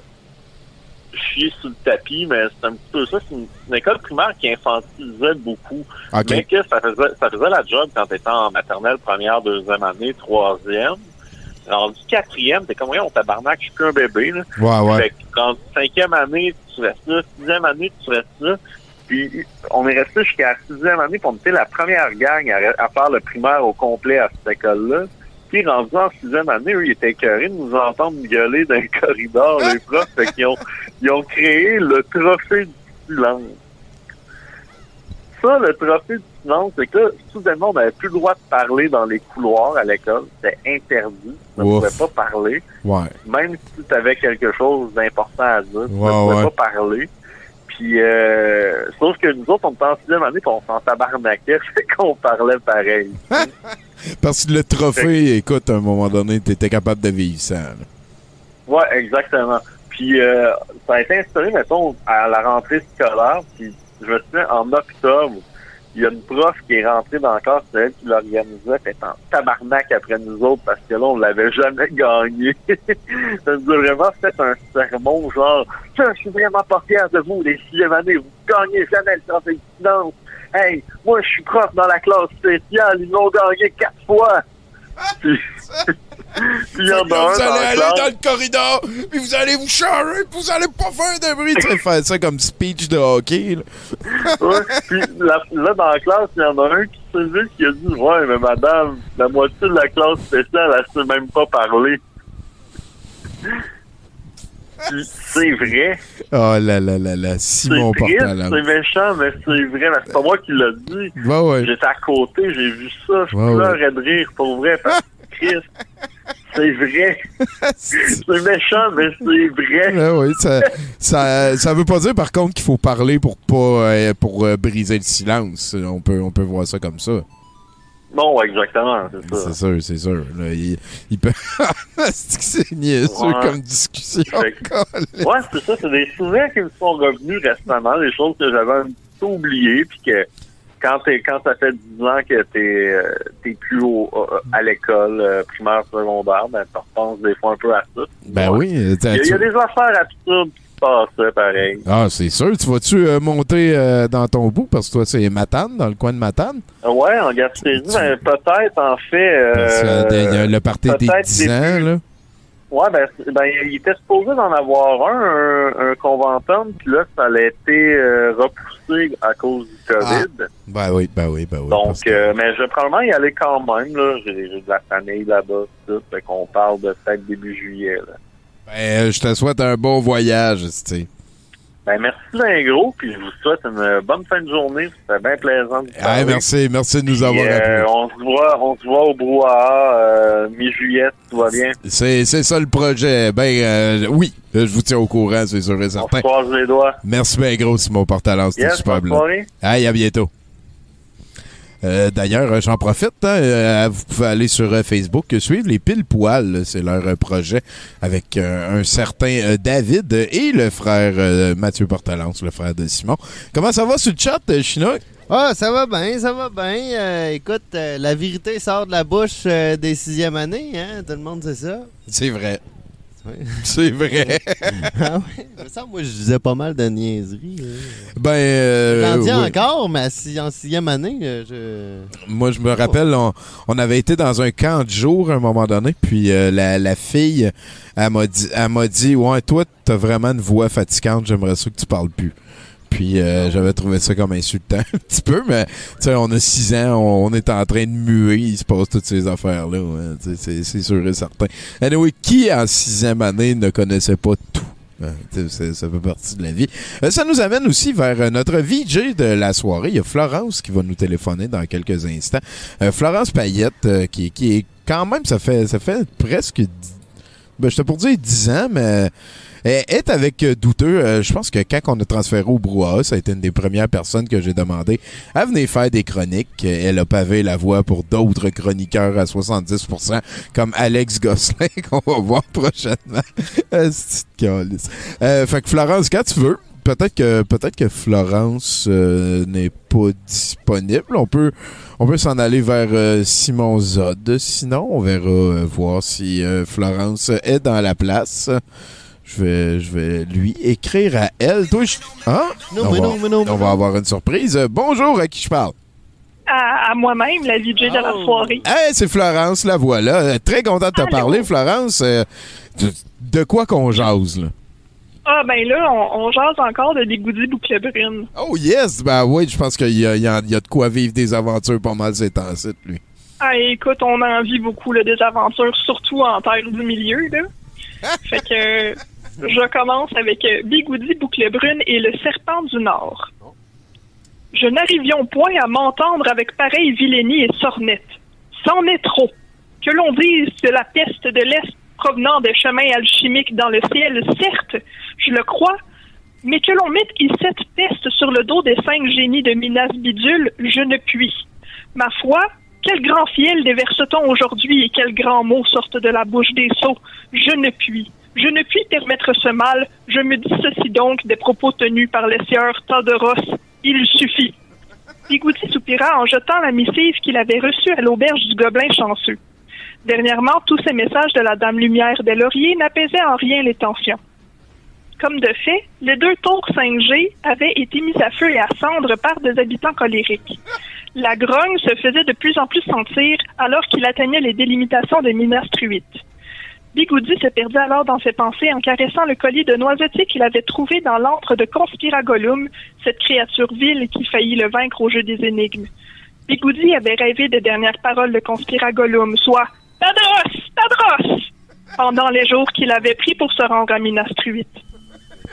chier sur le tapis, mais c'est un petit peu ça. C'est une, une école primaire qui infantilisait beaucoup. OK. Mais que ça faisait, ça faisait la job quand t'étais en maternelle, première, deuxième année, troisième. Rendu quatrième, t'es comme, on tabarnak, je suis qu'un bébé, là. Ouais, ouais. Fait que rendu cinquième année, tu restes là. Sixième année, tu restes là. Puis, on est resté jusqu'à la sixième année, puis on était la première gang à, à faire le primaire au complet à cette école-là. Puis, rendu en sixième année, eux, ils étaient écœurés de nous entendre gueuler dans le corridor, les profs. Fait qu'ils ont, ils ont créé le trophée du silence. Ça, le trophée du silence, c'est que soudainement, on n'avait plus le droit de parler dans les couloirs à l'école. C'était interdit. On ne pouvait pas parler. Ouais. Même si tu avais quelque chose d'important à dire, tu ne pouvais ouais. pas parler. Puis, euh, sauf que nous autres, on en sixième année, puis on s'en tabarnaquait, fait qu'on parlait pareil. Parce que le trophée, écoute, à un moment donné, t'étais capable de vivre ça. là. Ouais, exactement. Puis euh, ça a été instauré, mettons, à la rentrée scolaire. Puis je me souviens, en octobre, il y a une prof qui est rentrée dans la classe, c'est elle qui l'organisait, était en tabarnak après nous autres parce que là, on l'avait jamais gagné. ça nous a vraiment fait un sermon, genre, Tiens, je suis vraiment pas fier de vous, les sixième années, vous gagnez jamais le trophée de. Hey, moi, je suis prof dans la classe spéciale, ils l'ont gagné quatre fois. Puis, puis il y en a un vous allez aller dans le corridor, puis vous allez vous charrer, puis vous allez pas faire de bruit. Tu faire ça comme speech de hockey. là. Ouais, puis là, dans la classe, il y en a un qui s'est vu qui a dit Ouais, mais madame, la moitié de la classe spéciale, elle sait même pas parler. C'est vrai. Oh là là là là, C'est Simon Portalan. c'est méchant, mais c'est vrai. Mais c'est pas moi qui l'a dit. Ouais, ouais. J'étais à côté, j'ai vu ça. Je Ouais, pleurais de rire, pour vrai. Parce c'est vrai. c'est méchant, mais c'est vrai. Ouais, ça, ça, ça veut pas dire par contre qu'il faut parler pour pas euh, pour euh, briser le silence. On peut, on peut voir ça comme ça. Non, exactement, c'est ça. C'est sûr, c'est sûr. Là, il, il peut. c'est que c'est niaiseux Ouais. comme discussion. Que- Ouais, c'est ça, c'est des souvenirs qui me sont revenus récemment, des choses que j'avais un petit peu oubliées, puis que quand t'es quand ça fait 10 ans que t'es euh, t'es plus au, euh, à l'école euh, primaire secondaire, ben tu repenses des fois un peu à ça. Ben oui. Il y, a, il y a tu- des affaires absurdes qui se passaient pareil. Ah, c'est sûr. Tu vas-tu euh, monter euh, dans ton bout? Parce que toi, c'est Matane, dans le coin de Matane. Ouais, en Gaspésie, ben, peut-être en fait. Parce le party des peut-être 10 ans, là. Ouais, ben, ben, il était supposé d'en avoir un, un, un conventum, puis là, ça a été euh, repoussé à cause du COVID. Ben oui, ben oui, ben oui. Donc, que- euh, mais je vais probablement y aller quand même. là. J'ai de la famille là-bas, tout. Fait qu'on parle de peut-être début juillet. Là. Ben, je te souhaite un bon voyage, tu sais. Ben, merci bien gros, puis je vous souhaite une bonne fin de journée. C'était bien plaisant de Ah, merci, merci de nous avoir euh, appelés. on se voit, on se voit au brouhaha euh, mi-juillet, tout va bien. C'est, c'est ça le projet. Ben, euh, oui, je vous tiens au courant, c'est sûr et On certain. se croise les doigts. Merci bien gros, Simon Portalance. C'était Yes, super soirée. Aïe, à bientôt. Euh, D'ailleurs, euh, j'en profite. hein, euh, vous pouvez aller sur Facebook, suivre les pile poils. C'est leur projet avec euh, un certain David et le frère euh, Mathieu Portalance, le frère de Simon. Comment ça va sur le chat, Chinook? Ah, ça va bien, ça va bien. Écoute, la vérité sort de la bouche des sixième années, hein? Tout le monde sait ça. C'est vrai. C'est vrai. ah? Me semble, moi, je disais pas mal de niaiseries. là. Ben, euh, J'en dis oui. encore, mais si- en sixième année, euh, je... Moi, je me rappelle, on, on avait été dans un camp de jour à un moment donné, puis euh, la, la fille, elle m'a dit, elle m'a dit, ouais, toi, t'as vraiment une voix fatigante, j'aimerais ça que tu parles plus. Puis euh, j'avais trouvé ça comme insultant un petit peu, mais tu sais, on a six ans, on, est en train de muer, il se passe toutes ces affaires-là. sais, C'est sûr et certain. Anyway, qui en sixième année ne connaissait pas tout? Sais, c'est- ça fait partie de la vie. Euh, ça nous amène aussi vers euh, notre VJ de la soirée. Il y a Florence qui va nous téléphoner dans quelques instants. Euh, Florence Payette, qui, est quand même, ça fait, ça fait presque, dix- ben, j'étais pour dire 10 ans, mais elle est avec euh, Douteux. Euh, je pense que quand on a transféré au Brouhaha, ça a été une des premières personnes que j'ai demandé à venir faire des chroniques. Elle a pavé la voie pour d'autres chroniqueurs à 70%, comme Alex Gosselin, qu'on va voir prochainement. Euh. Euh, fait que Florence, quand tu veux, peut-être que peut-être que Florence euh, n'est pas disponible. On peut on peut s'en aller vers euh, Simon Zod. Sinon, on verra euh, voir si Florence est dans la place. Je vais, je vais lui écrire à elle. Toi, je... Hein? Non, on mais va, non, mais non, mais On va non. avoir une surprise. Bonjour, à qui je parle? à, à moi-même, la VJ de la soirée. Hey, c'est Florence, la voilà. Très content de te parler, Florence. Euh, de, de quoi qu'on jase, là? Ah, ben là, on, on jase encore de bigoudi boucle brune. Oh yes! Ben oui, je pense qu'il y a, il y a- il y a de quoi vivre des aventures pas mal ces temps-ci, lui. Ah, écoute, on en vit beaucoup, là, des aventures, surtout en terre du milieu, là. fait que euh, je commence avec euh, Bigoudi Boucle Brune et le Serpent du Nord. Je n'arrivions point à m'entendre avec pareille vilainie et sornette. C'en est trop. Que l'on dise de la peste de l'Est provenant des chemins alchimiques dans le ciel, certes, je le crois, mais que l'on mette cette peste sur le dos des cinq génies de Minas Bidule, je ne puis. Ma foi, quel grand fiel déverse-t-on aujourd'hui et quels grands mots sortent de la bouche des sots? Je ne puis. Je ne puis permettre ce mal. Je me dissocie donc des propos tenus par le sieur Tadoros. Il suffit. Bigouti soupira en jetant la missive qu'il avait reçue à l'auberge du Gobelin chanceux. Dernièrement, tous ces messages de la Dame Lumière des Lauriers n'apaisaient en rien les tensions. Comme de fait, les deux tours 5G avaient été mises à feu et à cendre par des habitants colériques. La grogne se faisait de plus en plus sentir alors qu'il atteignait les délimitations de Minas Truitt. Bigoudi se perdit alors dans ses pensées en caressant le collier de noisetier qu'il avait trouvé dans l'antre de Conspiragolum, cette créature vile qui faillit le vaincre au jeu des énigmes. Bigoudi avait rêvé des dernières paroles de Conspiragolum, soit Tadros! Tadros! pendant les jours qu'il avait pris pour se rendre à Minas Truitt.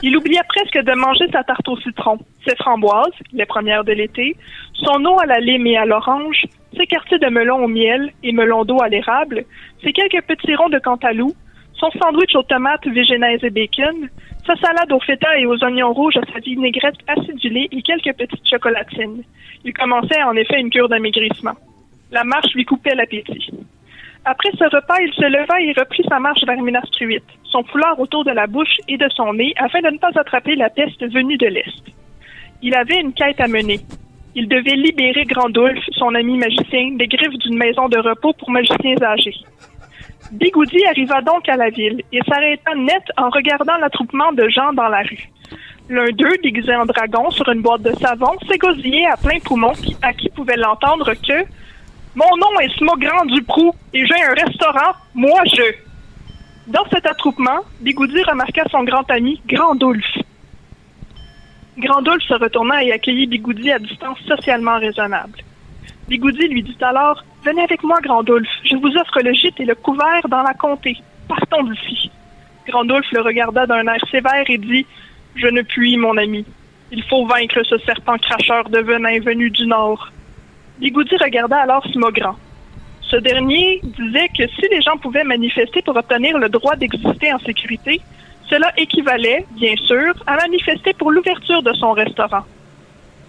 Il oublia presque de manger sa tarte au citron, ses framboises, les premières de l'été, son eau à la lime et à l'orange, ses quartiers de melon au miel et melon d'eau à l'érable, ses quelques petits ronds de cantaloupe, son sandwich aux tomates, végénaise et bacon, sa salade aux feta et aux oignons rouges à sa vinaigrette acidulée et quelques petites chocolatines. Il commençait en effet une cure d'amaigrissement. La marche lui coupait l'appétit. Après ce repas, il se leva et reprit sa marche vers Minas Truitt, son foulard autour de la bouche et de son nez afin de ne pas attraper la peste venue de l'Est. Il avait une quête à mener. Il devait libérer Grandulf, son ami magicien, des griffes d'une maison de repos pour magiciens âgés. Bigoudi arriva donc à la ville et s'arrêta net en regardant l'attroupement de gens dans la rue. L'un d'eux, déguisé en dragon sur une boîte de savon, s'égosillait à plein poumon à qui pouvait l'entendre que Mon nom est Smogrand Duprou et j'ai un restaurant, moi je. Dans cet attroupement, Bigoudi remarqua son grand ami, Grandulf. Grandulf se retourna et accueillit Bigoudi à distance socialement raisonnable. Bigoudi lui dit alors Venez avec moi, Grandulf. Je vous offre le gîte et le couvert dans la comté. Partons d'ici. Grandulf le regarda d'un air sévère et dit Je ne puis, mon ami. Il faut vaincre ce serpent cracheur de venin venu du nord. Bigoudi regarda alors Smogrand. Ce dernier disait que si les gens pouvaient manifester pour obtenir le droit d'exister en sécurité, cela équivalait, bien sûr, à manifester pour l'ouverture de son restaurant.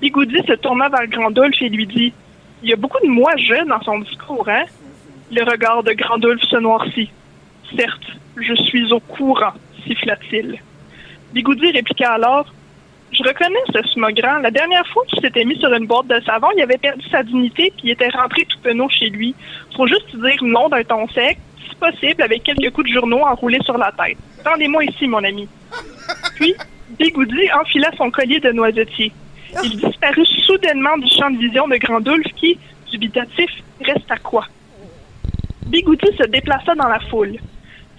Bigoudi se tourna vers Grandulf et lui dit Il y a beaucoup de moi je dans son discours, hein? Le regard de Grandulf se noircit. Certes, je suis au courant, siffla-t-il. Bigoudi répliqua alors Je reconnais ce smogrand. La dernière fois qu'il s'était mis sur une boîte de savon, il avait perdu sa dignité puis il était rentré tout penaud chez lui. Faut juste dire non d'un ton sec, si possible, avec quelques coups de journaux enroulés sur la tête. Attendez-moi ici, mon ami. Puis, Bigoudi enfila son collier de noisetier. Il disparut soudainement du champ de vision de Grandulf qui, dubitatif, reste à quoi? Bigoudi se déplaça dans la foule.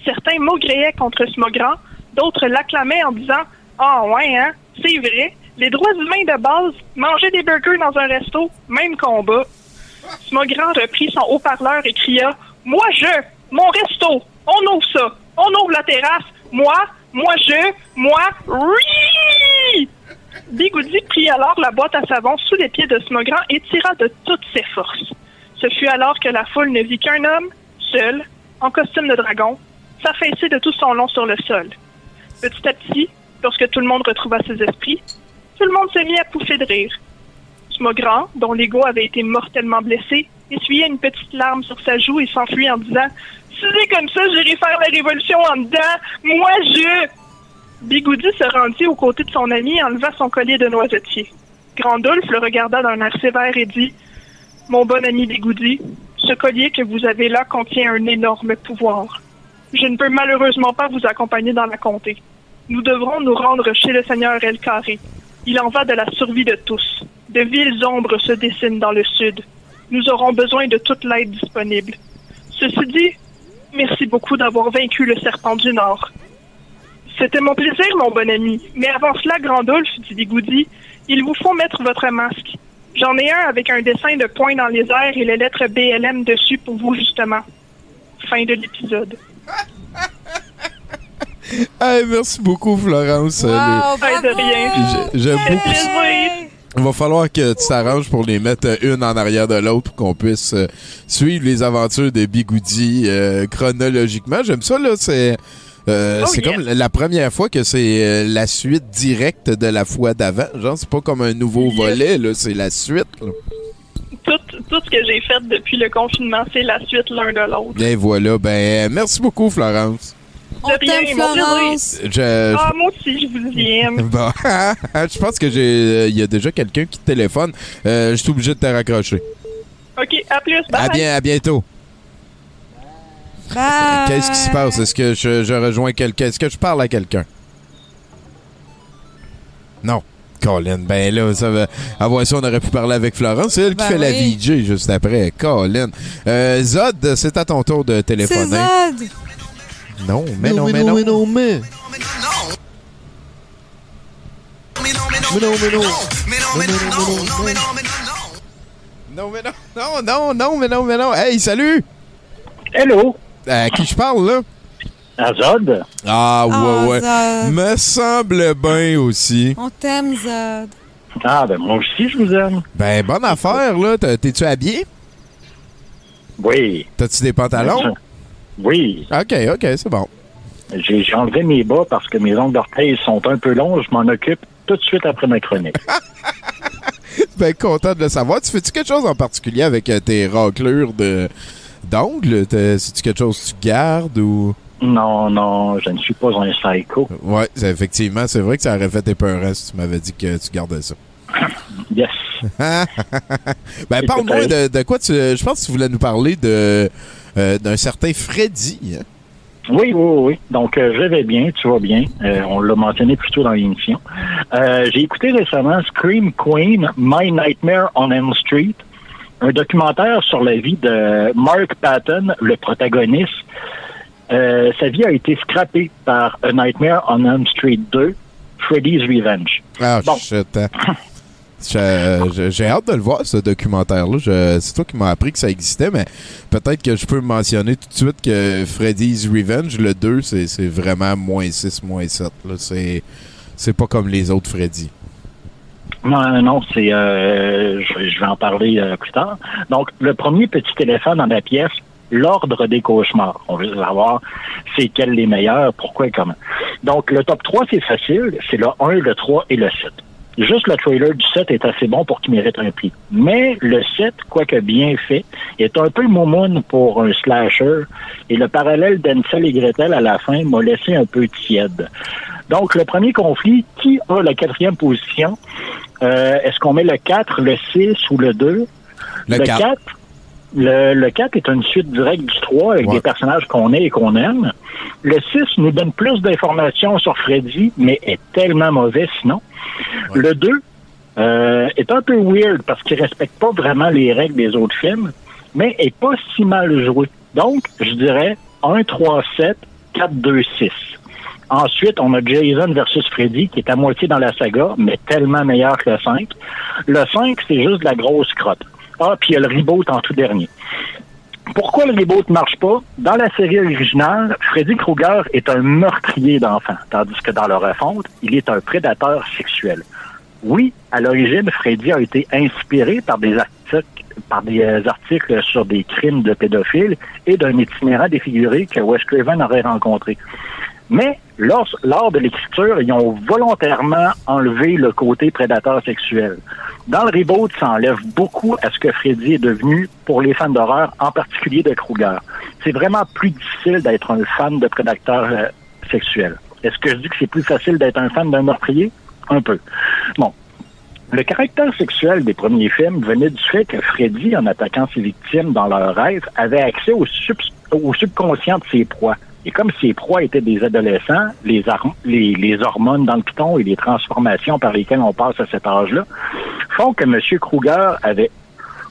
Certains maugréaient contre Smogrand, d'autres l'acclamaient en disant Ah ouais, hein, c'est vrai, Les droits humains de base, manger des burgers dans un resto, même combat. Smogrand reprit son haut-parleur et cria Moi je, mon resto, on ouvre ça, on ouvre la terrasse, moi, moi je, moi, oui Bigoudi prit alors la boîte à savon sous les pieds de Smogrand et tira de toutes ses forces. Ce fut alors que la foule ne vit qu'un homme, seul, en costume de dragon, s'affaisser de tout son long sur le sol. Petit à petit, lorsque tout le monde retrouva ses esprits, tout le monde se mit à pouffer de rire. Smogrand, dont l'ego avait été mortellement blessé, essuyait une petite larme sur sa joue et s'enfuit en disant Si c'est comme ça, j'irai faire la révolution en dedans, moi je. Bigoudi se rendit aux côtés de son ami et enleva son collier de noisetier. Grandulf le regarda d'un air sévère et dit Mon bon ami Bigoudi, ce collier que vous avez là contient un énorme pouvoir. Je ne peux malheureusement pas vous accompagner dans la comté. Nous devrons nous rendre chez le seigneur El Carré. Il en va de la survie de tous. De viles ombres se dessinent dans le sud. Nous aurons besoin de toute l'aide disponible. Ceci dit, merci beaucoup d'avoir vaincu le serpent du Nord. C'était mon plaisir, mon bon ami. Mais avant cela, Grandulf, dit Bigoudi, il vous faut mettre votre masque. J'en ai un avec un dessin de poing dans les airs et les lettres BLM dessus pour vous, justement. Fin de l'épisode. Hey, merci beaucoup, Florence. Wow, Les- J'aime beaucoup. Il va falloir que tu t'arranges pour les mettre une en arrière de l'autre pour qu'on puisse euh, suivre les aventures de Bigoudi euh, chronologiquement. J'aime ça, là. C'est euh, Oh, c'est comme la première fois que c'est euh, la suite directe de la fois d'avant. Genre, c'est pas comme un nouveau volet, là. C'est la suite, là. Tout, tout ce que j'ai fait depuis le confinement, c'est la suite l'un de l'autre. Bien, voilà. Ben, merci beaucoup, Florence. De rien, mon plaisir. Je, Ah, moi aussi, je vous aime. Bon, je pense que j'ai, il y a déjà quelqu'un qui téléphone. Euh, je suis obligé de te raccrocher. OK, à plus. Bye. À bien, à bientôt. Qu'est-ce qui se passe? Est-ce que je, je rejoins quelqu'un? Est-ce que je parle à quelqu'un? Non. Colin, ben là, ça va. Ça, on aurait pu parler avec Florence. C'est elle qui Ben fait la. VJ juste après. Colin. Euh, Zod, c'est à ton tour de C'est téléphoner. Zod! Non, mais non, mais mais non, non. mais non, mais. Mais non, mais non. Mais non, mais non, mais non. Non, mais non. Non, non, non, mais non, mais non. Hey, salut! Hello! À qui je parle, là? Azod? Ah, ouais, Ah, ouais. Zod. Me semble bien aussi. On t'aime, Zod. Ah, ben moi aussi, je vous aime. Ben, bonne affaire, là. T'es-tu habillé? Oui. T'as-tu des pantalons? Oui. OK, OK, c'est bon. J'ai enlevé mes bas parce que mes ongles d'orteil sont un peu longs. Je m'en occupe tout de suite après ma chronique. Ben, content de le savoir. Tu fais-tu quelque chose en particulier avec euh, tes raclures de d'ongles? C'est-tu quelque chose que tu gardes ou... non, non, je ne suis pas un psycho. C'est- effectivement, c'est vrai que ça aurait fait épeurant si tu m'avais dit que tu gardais ça. Yes. ben, parle-moi de, de quoi tu... Je pense que tu voulais nous parler de euh, d'un certain Freddy. hein? Oui, oui, oui. Donc, euh, je vais bien, tu vas bien. Euh, on l'a mentionné plus tôt dans l'émission. J'ai écouté récemment Scream Queen, My Nightmare on Elm Street, un documentaire sur la vie de Mark Patton, le protagoniste. Sa vie a été scrappée par A Nightmare on Elm Street 2, Freddy's Revenge. Ah, shit. J'ai hâte de le voir, ce documentaire-là. C'est toi qui m'as appris que ça existait, mais peut-être que je peux mentionner tout de suite que Freddy's Revenge, le 2, c'est vraiment moins 6, moins 7. là. C'est pas comme les autres Freddy. Non, non, c'est. euh, je, je vais en parler euh, plus tard. Donc, le premier petit éléphant dans la pièce, l'ordre des cauchemars. On veut savoir c'est quels les meilleurs, pourquoi et comment. Donc, le top 3, c'est facile. C'est le 1, le 3 et le 7. Juste le trailer du 7 est assez bon pour qu'il mérite un prix. Mais le 7, quoique bien fait, est un peu moumoune pour un slasher. Et le parallèle d'Ansel et Gretel à la fin m'a laissé un peu tiède. Donc, le premier conflit, qui a la quatrième position? Euh, Est-ce qu'on met le 4, le 6 ou le 2? Le 4. le, le 4 est une suite directe du 3 avec Ouais. des personnages qu'on aime et qu'on aime. Le 6 nous donne plus d'informations sur Freddy, mais est tellement mauvais sinon. Le 2 euh, est un peu weird parce qu'il respecte pas vraiment les règles des autres films, mais est pas si mal joué. Donc, je dirais 1, 3, 7, 4, 2, 6. Ensuite, on a Jason versus Freddy, qui est à moitié dans la saga, mais tellement meilleur que le 5. Le 5, c'est juste de la grosse crotte. Ah, puis il y a le reboot en tout dernier. Pourquoi le reboot marche pas? Dans la série originale, Freddy Krueger est un meurtrier d'enfants, tandis que dans le refonte, il est un prédateur sexuel. Oui, à l'origine, Freddy a été inspiré par des articles, par des euh, articles sur des crimes de pédophiles et d'un itinérant défiguré que Wes Craven aurait rencontré. Mais lors, de l'écriture, ils ont volontairement enlevé le côté prédateur sexuel. Dans le reboot, ça enlève beaucoup à ce que Freddy est devenu pour les fans d'horreur, en particulier de Krueger. C'est vraiment plus difficile d'être un fan de prédateur euh, sexuel. Est-ce que je dis que c'est plus facile d'être un fan d'un meurtrier? Un peu. Bon. Le caractère sexuel des premiers films venait du fait que Freddy, en attaquant ses victimes dans leurs rêves, avait accès au subconscient de ses proies. Et comme ses proies étaient des adolescents, les, hormones dans le piton et les transformations par lesquelles on passe à cet âge-là font que M. Kruger avait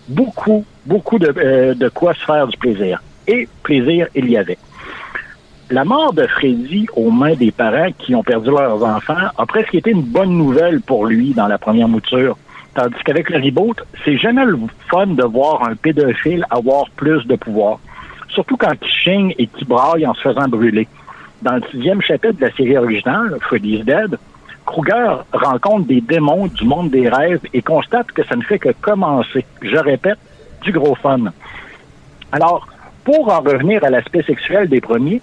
beaucoup, beaucoup de, euh, de quoi se faire du plaisir. Et plaisir, il y avait. La mort de Freddy aux mains des parents qui ont perdu leurs enfants a presque été une bonne nouvelle pour lui dans la première mouture. Tandis qu'avec le reboot, c'est jamais le fun de voir un pédophile avoir plus de pouvoir. Surtout quand il chigne et qu'il braille en se faisant brûler. Dans le sixième chapitre de la série originale, Freddy's Dead, Kruger rencontre des démons du monde des rêves et constate que ça ne fait que commencer. Je répète, du gros fun. Alors, pour en revenir à l'aspect sexuel des premiers,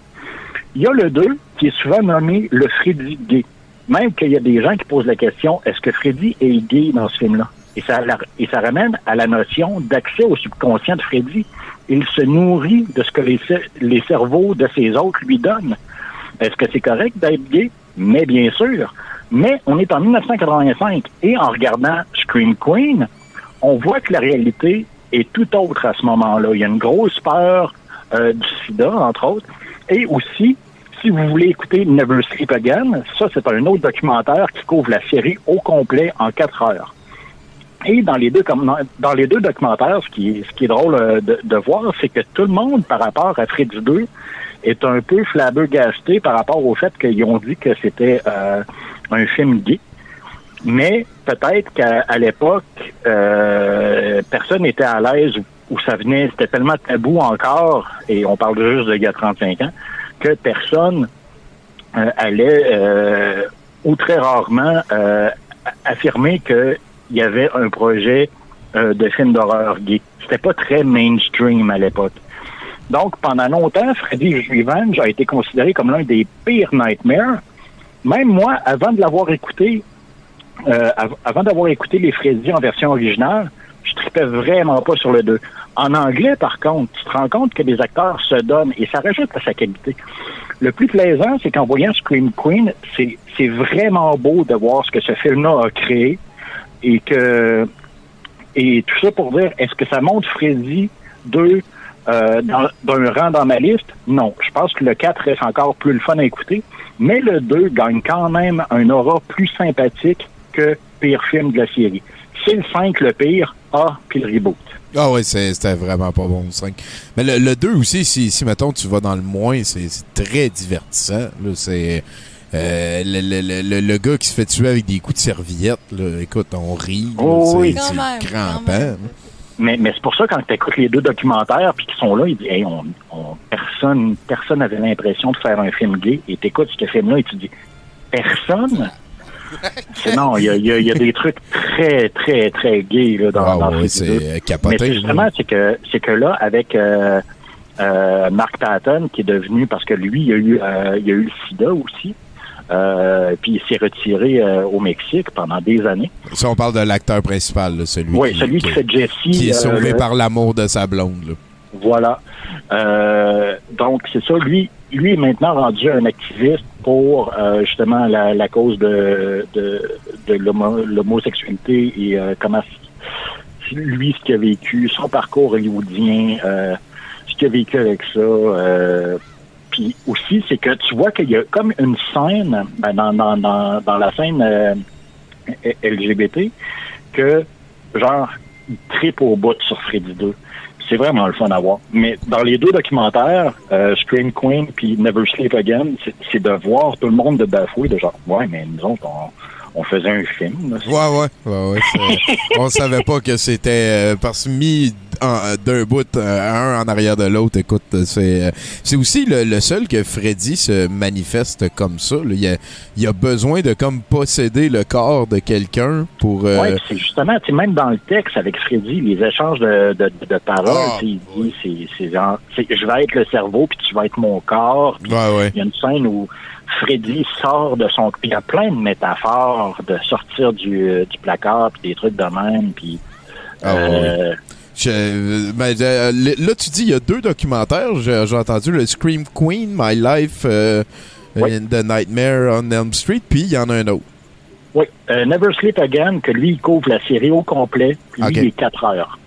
il y a le 2 qui est souvent nommé le Freddy gay. Même qu'il y a des gens qui posent la question, est-ce que Freddy est gay dans ce film-là? Et ça, et ça ramène à la notion d'accès au subconscient de Freddy. Il se nourrit de ce que les cerveaux de ses autres lui donnent. Est-ce que c'est correct d'être gay? Mais bien sûr. Mais on est en 1985 et en regardant Scream Queen, on voit que la réalité est tout autre à ce moment-là. Il y a une grosse peur euh, du sida, entre autres. Et aussi, si vous voulez écouter Never Sleep Again, ça, c'est un autre documentaire qui couvre la série au complet en quatre heures. Et dans les deux, dans les deux documentaires, ce qui est, drôle euh, de, de voir, c'est que tout le monde, par rapport à Freddy 2, est un peu flabbergasté par rapport au fait qu'ils ont dit que c'était euh, un film gay. Mais peut-être qu'à l'époque, euh, personne n'était à l'aise ou, ça venait, c'était tellement tabou encore, et on parle juste y a 35 ans, que personne allait, ou très rarement, affirmer qu'il y avait un projet euh, de film d'horreur gay. C'était pas très mainstream à l'époque. Donc, pendant longtemps, Freddy Revenge a été considéré comme l'un des pires nightmares. Même moi, avant de l'avoir écouté, euh, av- avant d'avoir écouté les Freddy en version originale, je tripais vraiment pas sur le 2. En anglais, par contre, tu te rends compte que les acteurs se donnent et ça rajoute à sa qualité. Le plus plaisant, c'est qu'en voyant Scream Queen, c'est vraiment beau de voir ce que ce film-là a créé et que et tout ça pour dire, est-ce que ça montre Freddy 2 euh, d'un rang dans ma liste? Non. Je pense que le 4 reste encore plus le fun à écouter, mais le 2 gagne quand même un aura plus sympathique que pire film de la série. C'est le 5 le pire, ah, puis le reboot. Ah c'est- c'était vraiment pas bon, le 5. Mais le, le 2 aussi, si, si, mettons, tu vas dans le moins, c'est très divertissant. C'est euh, le, le, le, le- gars qui se fait tuer avec des coups de serviette. Là. Écoute, on rit. Oh c'est oui. c'est crampant. Mais, mais c'est pour ça, quand tu écoutes les deux documentaires, puis qu'ils sont là, ils disent, hey, on, on- personne personne n'avait l'impression de faire un film gay. Et t'écoutes ce film-là et tu dis, personne? Non, il y a, y y des trucs très, très, très gays là, dans, Ah dans ouais, ces deux. c'est capoté. Mais justement, c'est que c'est que là, avec euh, euh, Mark Patton, qui est devenu parce que lui, il a eu euh, il a eu le SIDA aussi. Euh, puis il s'est retiré euh, au Mexique pendant des années. Si on parle de l'acteur principal, là, celui, Oui, qui, celui qui fait Jesse. qui est euh, sauvé par l'amour de sa blonde. là. Voilà. Euh, donc, c'est ça. Lui, lui est maintenant rendu un activiste pour euh, justement la, la cause de, de, de l'homo- l'homosexualité et euh, comment lui, ce qu'il a vécu, son parcours hollywoodien, euh, ce qu'il a vécu avec ça. Puis aussi, c'est que tu vois qu'il y a comme une scène ben, dans, dans, dans, la scène euh, LGBT que, genre, il tripe au bout sur Freddy 2. C'est vraiment le fun à voir. Mais dans les deux documentaires, euh, Scream Queen puis Never Sleep Again, c'est- c'est de voir tout le monde de bafouer, de genre, ouais, mais nous autres, on, on faisait un film. là. Ouais, ouais, ouais, ouais. on savait pas que c'était euh, parce que mis en- d'un bout euh, un en arrière de l'autre. Écoute, c'est euh, c'est aussi le, le seul que Freddy se manifeste comme ça. là. Il y a, il a besoin de comme posséder le corps de quelqu'un pour. euh, Ouais, c'est justement, tu sais, même dans le texte avec Freddy, les échanges de, de, de paroles, Ah, il dit, c'est, c'est genre, c'est, je vais être le cerveau, puis tu vas être mon corps. Puis Ouais, ouais. Il y a une scène où Freddy sort de son... Il y a plein de métaphores de sortir du, euh, du placard, puis des trucs de même, puis... Ah, euh, Je- ben, euh, le- là, tu dis, il y a deux documentaires. J'ai entendu le Scream Queen, My Life euh, in the Nightmare on Elm Street, puis il y en a un autre. Oui, euh, Never Sleep Again, que lui, il couvre la série au complet, puis lui, il est 4 heures.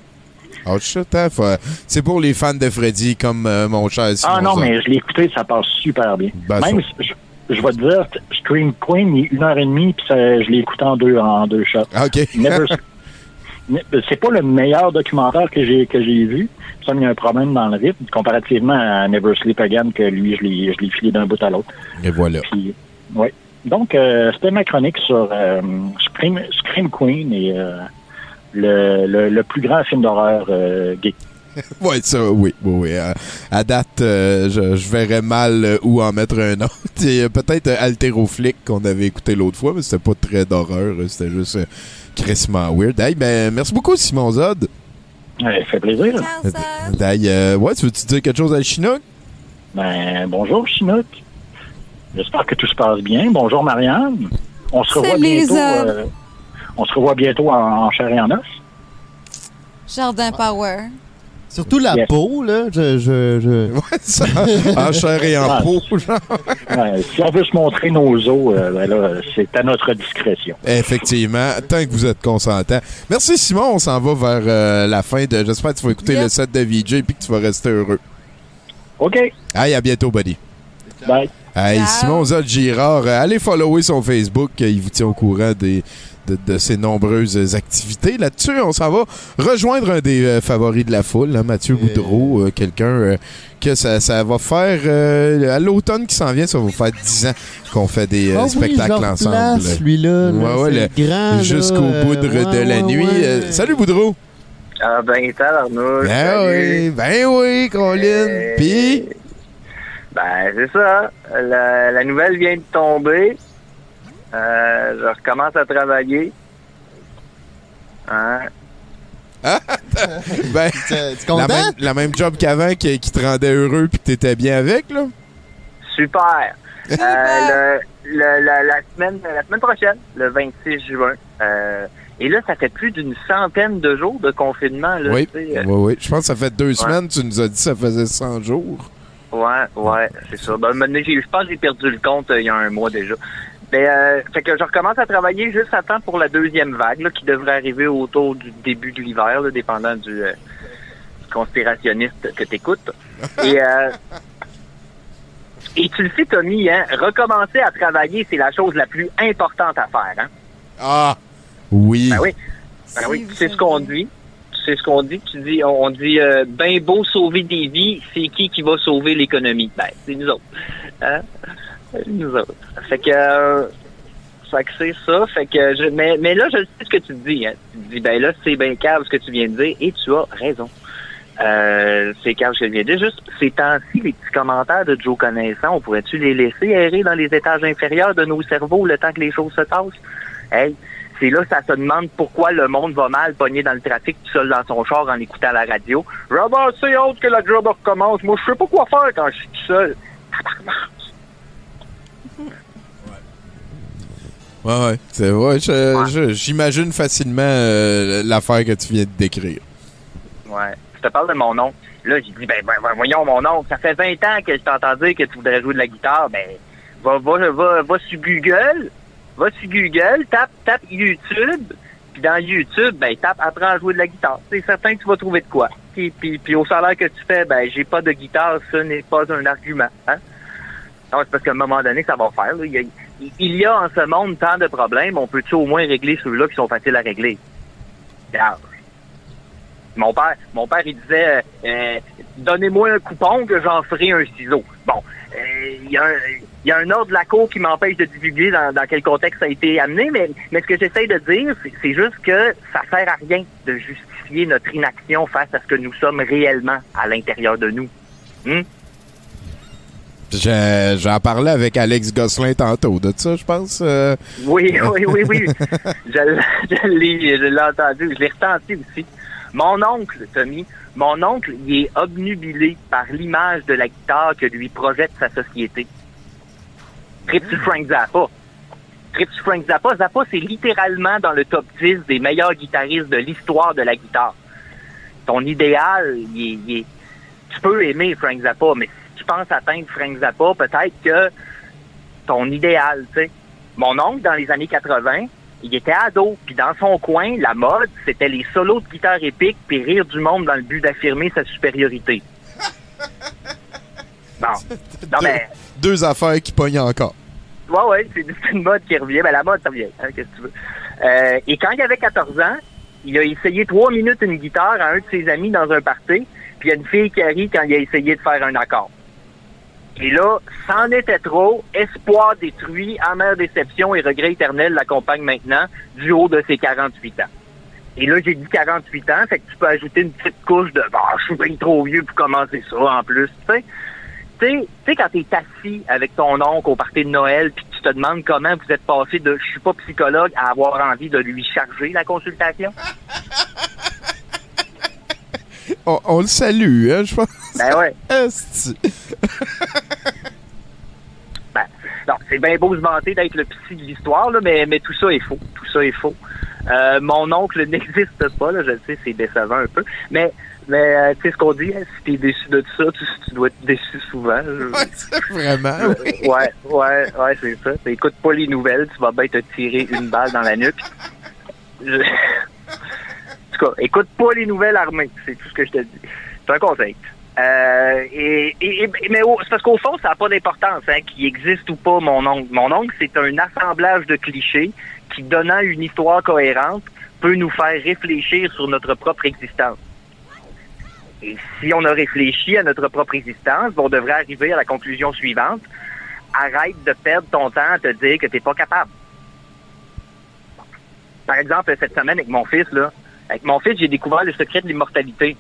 Oh, C'est pour les fans de Freddy, comme mon cher Ah non, mais je l'ai écouté, ça passe super bien. Ben, Même, je, je vais te dire, Scream Queen, il est une heure et demie, puis ça- je l'ai écouté en deux, en deux shots. OK. Never- Ne- c'est pas le meilleur documentaire que j'ai que j'ai vu. Ça, il y a un problème dans le rythme, comparativement à Never Sleep Again, que lui, je l'ai je l'ai filé d'un bout à l'autre. Et voilà. Puis, ouais. Donc, euh, c'était ma chronique sur euh, Scream, Scream Queen et euh, le, le, le plus grand film d'horreur euh, gay. Ouais, ça, oui, oui, oui. À, à date, euh, je, je verrais mal euh, où en mettre un autre. Euh, Peut-être euh, Altéroflic qu'on avait écouté l'autre fois, mais c'était pas très d'horreur. euh, C'était juste euh, crissement weird. Hey, ben, merci beaucoup, Simon Zod. Ouais, fait plaisir. Hey, euh, ouais, tu veux-tu dire quelque chose à Chinook? Ben, bonjour, Chinook. J'espère que tout se passe bien. Bonjour, Marianne. On se revoit bientôt. Euh, on se revoit bientôt en, en chair et en os. Jardin Power. Surtout la Yes. peau, là. Je, je, je... Ouais, ça. en chair et en Ah. peau, genre. Ouais, si on veut se montrer nos os, euh, ben là, c'est à notre discrétion. Effectivement, tant que vous êtes consentant. Merci, Simon. On s'en va vers euh, la fin de. J'espère que tu vas écouter Yep. le set de VJ et que tu vas rester heureux. OK. Hey, à bientôt, buddy. Bye. Hey. Simon Zod Girard, euh, allez follower son Facebook, il vous tient au courant des, de, de ses nombreuses activités. Là-dessus, on s'en va rejoindre un des euh, favoris de la foule, hein, Mathieu Boudreau, euh, quelqu'un euh, que ça, ça va faire euh, à l'automne qui s'en vient, ça va faire 10 ans qu'on fait des euh, oui, spectacles ensemble. replace, lui-là. là. Ouais, ouais, C'est le- grand, là, Jusqu'au euh, boudre ouais, de la ouais, nuit. ouais. Euh, salut Boudreau! Ah ben, tabarnouche. Ben salut. oui, ben oui, Colin. Euh, Puis, Ben, c'est ça. La, la nouvelle vient de tomber. Euh, je recommence à travailler. Hein? ben, Tu es la même, la même job qu'avant qui, qui te rendait heureux puis que t'étais bien avec, là? Super. Euh, le- le- la, la semaine, la semaine prochaine, le 26 juin. Euh, et là, ça fait plus d'une centaine de jours de confinement. Là, Oui, euh, oui, oui. Je pense que ça fait deux semaines, tu nous as dit que ça faisait 100 jours. Ouais, ouais, c'est ça. Ben, je pense que j'ai perdu le compte euh, il y a un mois déjà. Mais, euh, fait que je recommence à travailler juste à temps pour la deuxième vague, là, qui devrait arriver autour du début de l'hiver, là, dépendant du euh, conspirationniste que t'écoutes. Et, euh, et tu le sais, Tommy, hein, recommencer à travailler, c'est la chose la plus importante à faire. Hein? Ah! Oui. Ben oui. Ben oui, tu sais ce qu'on dit. Tu sais ce qu'on dit? Tu dis, on on dit, euh, ben beau sauver des vies, c'est qui qui va sauver l'économie? Ben, c'est nous autres. Hein? Nous autres. Fait que, euh, fait que c'est ça. Fait que, je, mais, mais là, je sais ce que tu dis. Hein. Tu dis, ben là, c'est bien calme ce que tu viens de dire, et tu as raison. Euh, c'est calme ce que je viens de dire. Juste, ces temps-ci, les petits commentaires de Joe Connaissant, on pourrait-tu les laisser errer dans les étages inférieurs de nos cerveaux le temps que les choses se passent? Hey, c'est là que ça se demande pourquoi le monde va mal pogné dans le trafic tout seul dans son char en écoutant la radio. Robert, c'est autre que la job recommence. Moi, je sais pas quoi faire quand je suis tout seul. Ouais, ouais. C'est vrai. je- J'imagine facilement euh, l'affaire que tu viens de décrire. Ouais. Je te parle de mon oncle. Là, j'ai dit, ben, ben, ben, voyons, mon oncle, ça fait 20 ans que je t'entends dire que tu voudrais jouer de la guitare. Ben, va, va, va, va sur Google, va sur Google, tape, tape YouTube, puis dans YouTube, ben, tape, apprends à jouer de la guitare. C'est certain que tu vas trouver de quoi. Puis, puis, puis au salaire que tu fais, ben, j'ai pas de guitare, ce n'est pas un argument, hein. Non, c'est parce qu'à un moment donné, ça va faire, là. Il y a, il y a en ce monde tant de problèmes, on peut-tu au moins régler ceux-là qui sont faciles à régler? Regarde. Mon père, mon père, il disait, euh, donnez-moi un coupon que j'en ferai un ciseau. Bon, euh, il y, a un- ordre de la cour qui m'empêche de divulguer dans, quel contexte ça a été amené, mais, ce que j'essaie de dire, c'est- c'est juste que ça sert à rien de justifier notre inaction face à ce que nous sommes réellement à l'intérieur de nous. Hmm? Je- J'en parlais avec Alex Gosselin tantôt de ça, je pense. euh. Oui, oui, oui, oui. je l'ai entendu, je l'ai ressenti aussi. Mon oncle, Tommy, mon oncle, il est obnubilé par l'image de la guitare que lui projette sa société. Trip sur Frank Zappa? Trip sur Frank Zappa? Zappa, c'est littéralement dans le top 10 des meilleurs guitaristes de l'histoire de la guitare. Ton idéal, il est, il est- tu peux aimer Frank Zappa, mais tu penses atteindre Frank Zappa, peut-être que ton idéal, tu sais. Mon oncle, dans les années 80, il était ado, puis dans son coin, la mode, c'était les solos de guitare épique puis rire du monde dans le but d'affirmer sa supériorité. Bon. Non, mais, Deux affaires qui pognent encore. ouais, ouais, c'est une mode qui revient. Ben, la mode, ça revient. hein, Qu'est-ce que tu veux? Euh, et quand il avait 14 ans, il a essayé trois minutes une guitare à un de ses amis dans un party, puis il y a une fille qui a ri quand il a essayé de faire un accord. Et là, c'en était trop. Espoir détruit, amère déception et regret éternel l'accompagnent maintenant du haut de ses 48 ans. Et là, j'ai dit 48 ans, fait que tu peux ajouter une petite couche de bah, je suis bien trop vieux pour commencer ça en plus, tu sais. Tu sais, tu sais, quand t'es assis avec ton oncle au party de Noël, puis tu te demandes comment vous êtes passé de je suis pas psychologue à avoir envie de lui charger la consultation? On, on le salue, hein, je pense. Ben ouais. C'est bien beau se vanter d'être le psy de l'histoire, là, mais, mais tout ça est faux. Tout ça est faux. Euh, mon oncle n'existe pas, là, je le sais, c'est décevant un peu. Mais, mais euh, tu sais ce qu'on dit, hein, si t'es déçu de tout ça, tu, tu dois être déçu souvent. Je- Vraiment. oui. ouais, ouais, ouais, c'est ça. Écoute pas les nouvelles, tu vas bien te tirer une balle dans la nuque. Je- En tout cas, écoute pas les nouvelles armées, c'est tout ce que je te dis. C'est un conseil. Euh, et, et- mais c'est parce qu'au fond, ça n'a pas d'importance, hein, qu'il existe ou pas mon oncle. Mon oncle, c'est un assemblage de clichés qui, donnant une histoire cohérente, peut nous faire réfléchir sur notre propre existence. Et si on a réfléchi à notre propre existence, on devrait arriver à la conclusion suivante. Arrête de perdre ton temps à te dire que t'es pas capable. Par exemple, cette semaine avec mon fils, là, avec mon fils, j'ai découvert le secret de l'immortalité.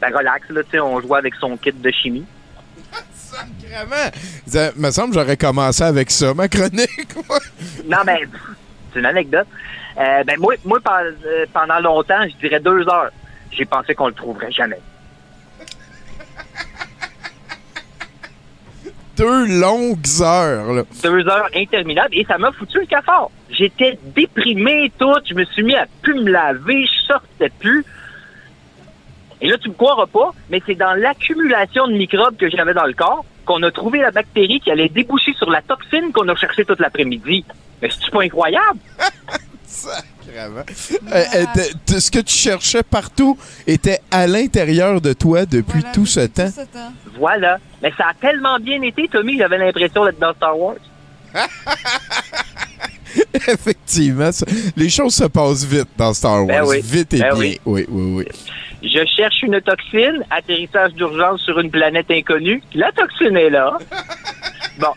Ben relax, là, tu sais, on jouait avec son kit de chimie. Vraiment. Ça me semble que j'aurais commencé avec ça, ma chronique. Non, mais pff, c'est une anecdote. Euh, ben moi, moi euh, pendant longtemps, je dirais deux heures. J'ai pensé qu'on le trouverait jamais. Deux longues heures, là. Deux heures interminables et ça m'a foutu le cafard. J'étais déprimé tout, je me suis mis à plus me laver, je sortais plus. Et là, tu me croiras pas, mais c'est dans l'accumulation de microbes que j'avais dans le corps qu'on a trouvé la bactérie qui allait déboucher sur la toxine qu'on a cherchée toute l'après-midi. Mais c'est pas incroyable? Sacrément. Euh, euh, ce que tu cherchais partout était à l'intérieur de toi depuis tout ce temps. Voilà. Mais ça a tellement bien été, Tommy, j'avais l'impression d'être dans Star Wars. Effectivement, ça- les choses se passent vite dans Star Wars. Ben oui. Vite et Ben bien. oui. Oui, oui, oui. Je cherche une toxine, atterrissage d'urgence sur une planète inconnue. La toxine est là. Bon,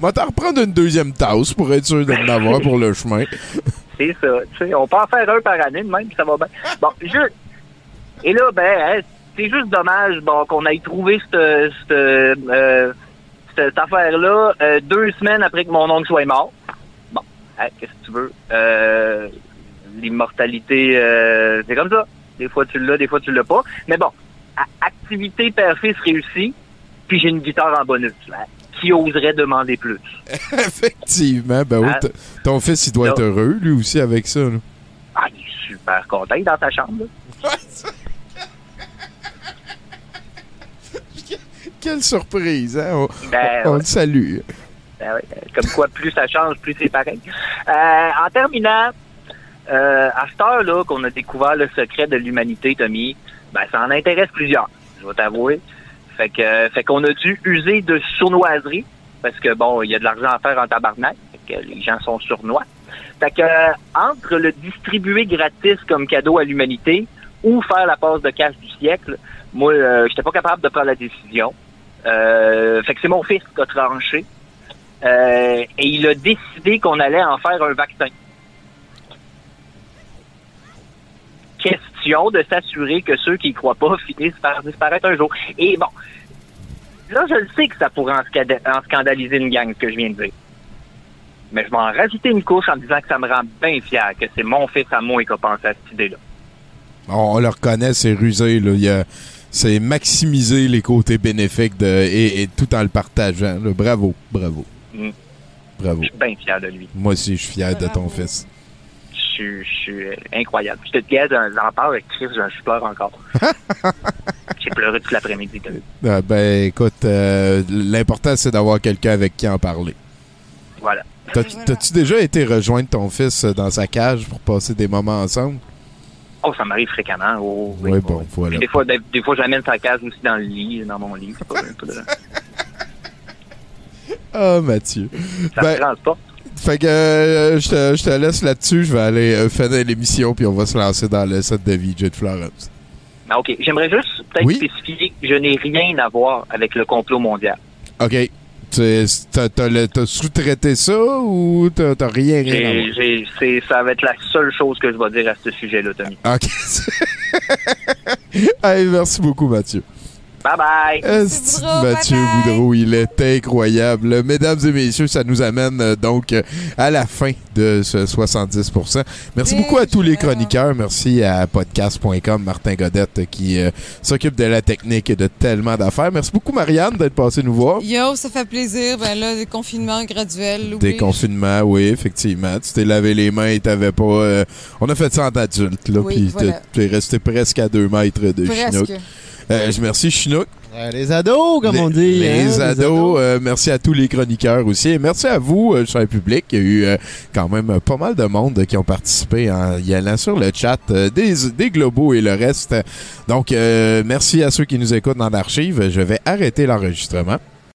Moi, t'en reprendre une deuxième tasse pour être sûr de m'avoir pour le chemin. c'est ça. Tu sais, on peut en faire un par année de même, ça va bien. Bon, je... Et là, ben, hein, c'est juste dommage bon, qu'on ait trouvé cette, cette, euh, cette affaire-là euh, deux semaines après que mon oncle soit mort. Bon, hein, qu'est-ce que tu veux? Euh, L'immortalité, euh, c'est comme ça. Des fois tu l'as, des fois tu l'as pas. Mais bon, activité père-fils réussie, puis j'ai une guitare en bonus. hein. Qui oserait demander plus? Effectivement. Ben oui, Ah. ton fils, il doit être heureux, lui aussi, avec ça. là. Ah, il est super content dans ta chambre. là. Quelle surprise, hein? On, Ben, on ouais. le salue. Ben comme quoi, plus ça change, plus c'est pareil. Euh, en terminant, euh, à cette heure-là qu'on a découvert le secret de l'humanité, Tommy, ben ça en intéresse plusieurs, je vais t'avouer. Fait que fait qu'on a dû user de sournoiserie, parce que bon, il y a de l'argent à faire en tabarnak, fait que les gens sont sournois. Fait que entre le distribuer gratis comme cadeau à l'humanité ou faire la passe de cash du siècle, moi, euh, j'étais pas capable de prendre la décision. Euh, fait que c'est mon fils qui a tranché. Euh, et il a décidé qu'on allait en faire un vaccin. Question de s'assurer que ceux qui y croient pas finissent par disparaître un jour. Et bon, là, je le sais que ça pourrait en, scandaliser une gang, ce que je viens de dire. Mais je vais en rajouter une couche en disant que ça me rend bien fier que c'est mon fils à moi qui a pensé à cette idée-là. On, on le reconnaît, c'est rusé. Là. C'est maximiser les côtés bénéfiques de, et, et tout en le partageant. là. Bravo, bravo, Mm. bravo. Je suis bien fier de lui. Moi aussi, je suis fier de ton fils. Je suis, incroyable. Je te dis, j'en parle avec Chris, je, pleure encore. J'ai pleuré toute l'après-midi. Ah, ben, écoute, euh, l'important, c'est d'avoir quelqu'un avec qui en parler. Voilà. T'as- T'as-tu déjà été rejoindre ton fils euh, dans sa cage pour passer des moments ensemble? Oh, ça m'arrive fréquemment. Oh, Oui, oui. bon, voilà. Puis Des fois, des, des fois, j'amène sa case aussi dans le lit, dans mon lit. Pas, pas de- Ah, Mathieu. ça Ben, me transporte. Fait que euh, je te, je te laisse là-dessus. Je vais aller euh, finir l'émission, puis on va se lancer dans le set de VJ de Florence. Ah, OK. J'aimerais juste peut-être Oui? spécifier que je n'ai rien à voir avec le complot mondial. OK. Tu- T'as sous-traité ça ou t'as rien, rien à voir? Ça va être la seule chose que je vais dire à ce sujet-là, Tommy. OK. Hey, merci beaucoup, Mathieu. Bye bye! Mathieu Boudreau, il est incroyable. Mesdames et messieurs, ça nous amène euh, donc euh, à la fin de ce 70%. Merci beaucoup à tous les chroniqueurs. Merci à podcast.com, Martin Godette, qui euh, s'occupe de la technique et de tellement d'affaires. Merci beaucoup, Marianne, d'être passée nous voir. Yo, ça fait plaisir. Ben là, des confinements graduels. oui. Des confinements, oui, effectivement. Tu t'es lavé les mains et t'avais pas. euh, on a fait ça en adulte, là. Oui, Puis voilà. t'es- t'es resté presque à deux mètres de Presque. Chinook. Euh, je merci Chinook. Euh, les ados, comme Les- on dit. Les, hein, ados. euh, merci à tous les chroniqueurs aussi. Et merci à vous, euh, cher public. Il y a eu euh, quand même euh, pas mal de monde qui ont participé en y allant sur le chat euh, des, des globaux et le reste. Donc, euh, merci à ceux qui nous écoutent dans l'archive. Je vais arrêter l'enregistrement.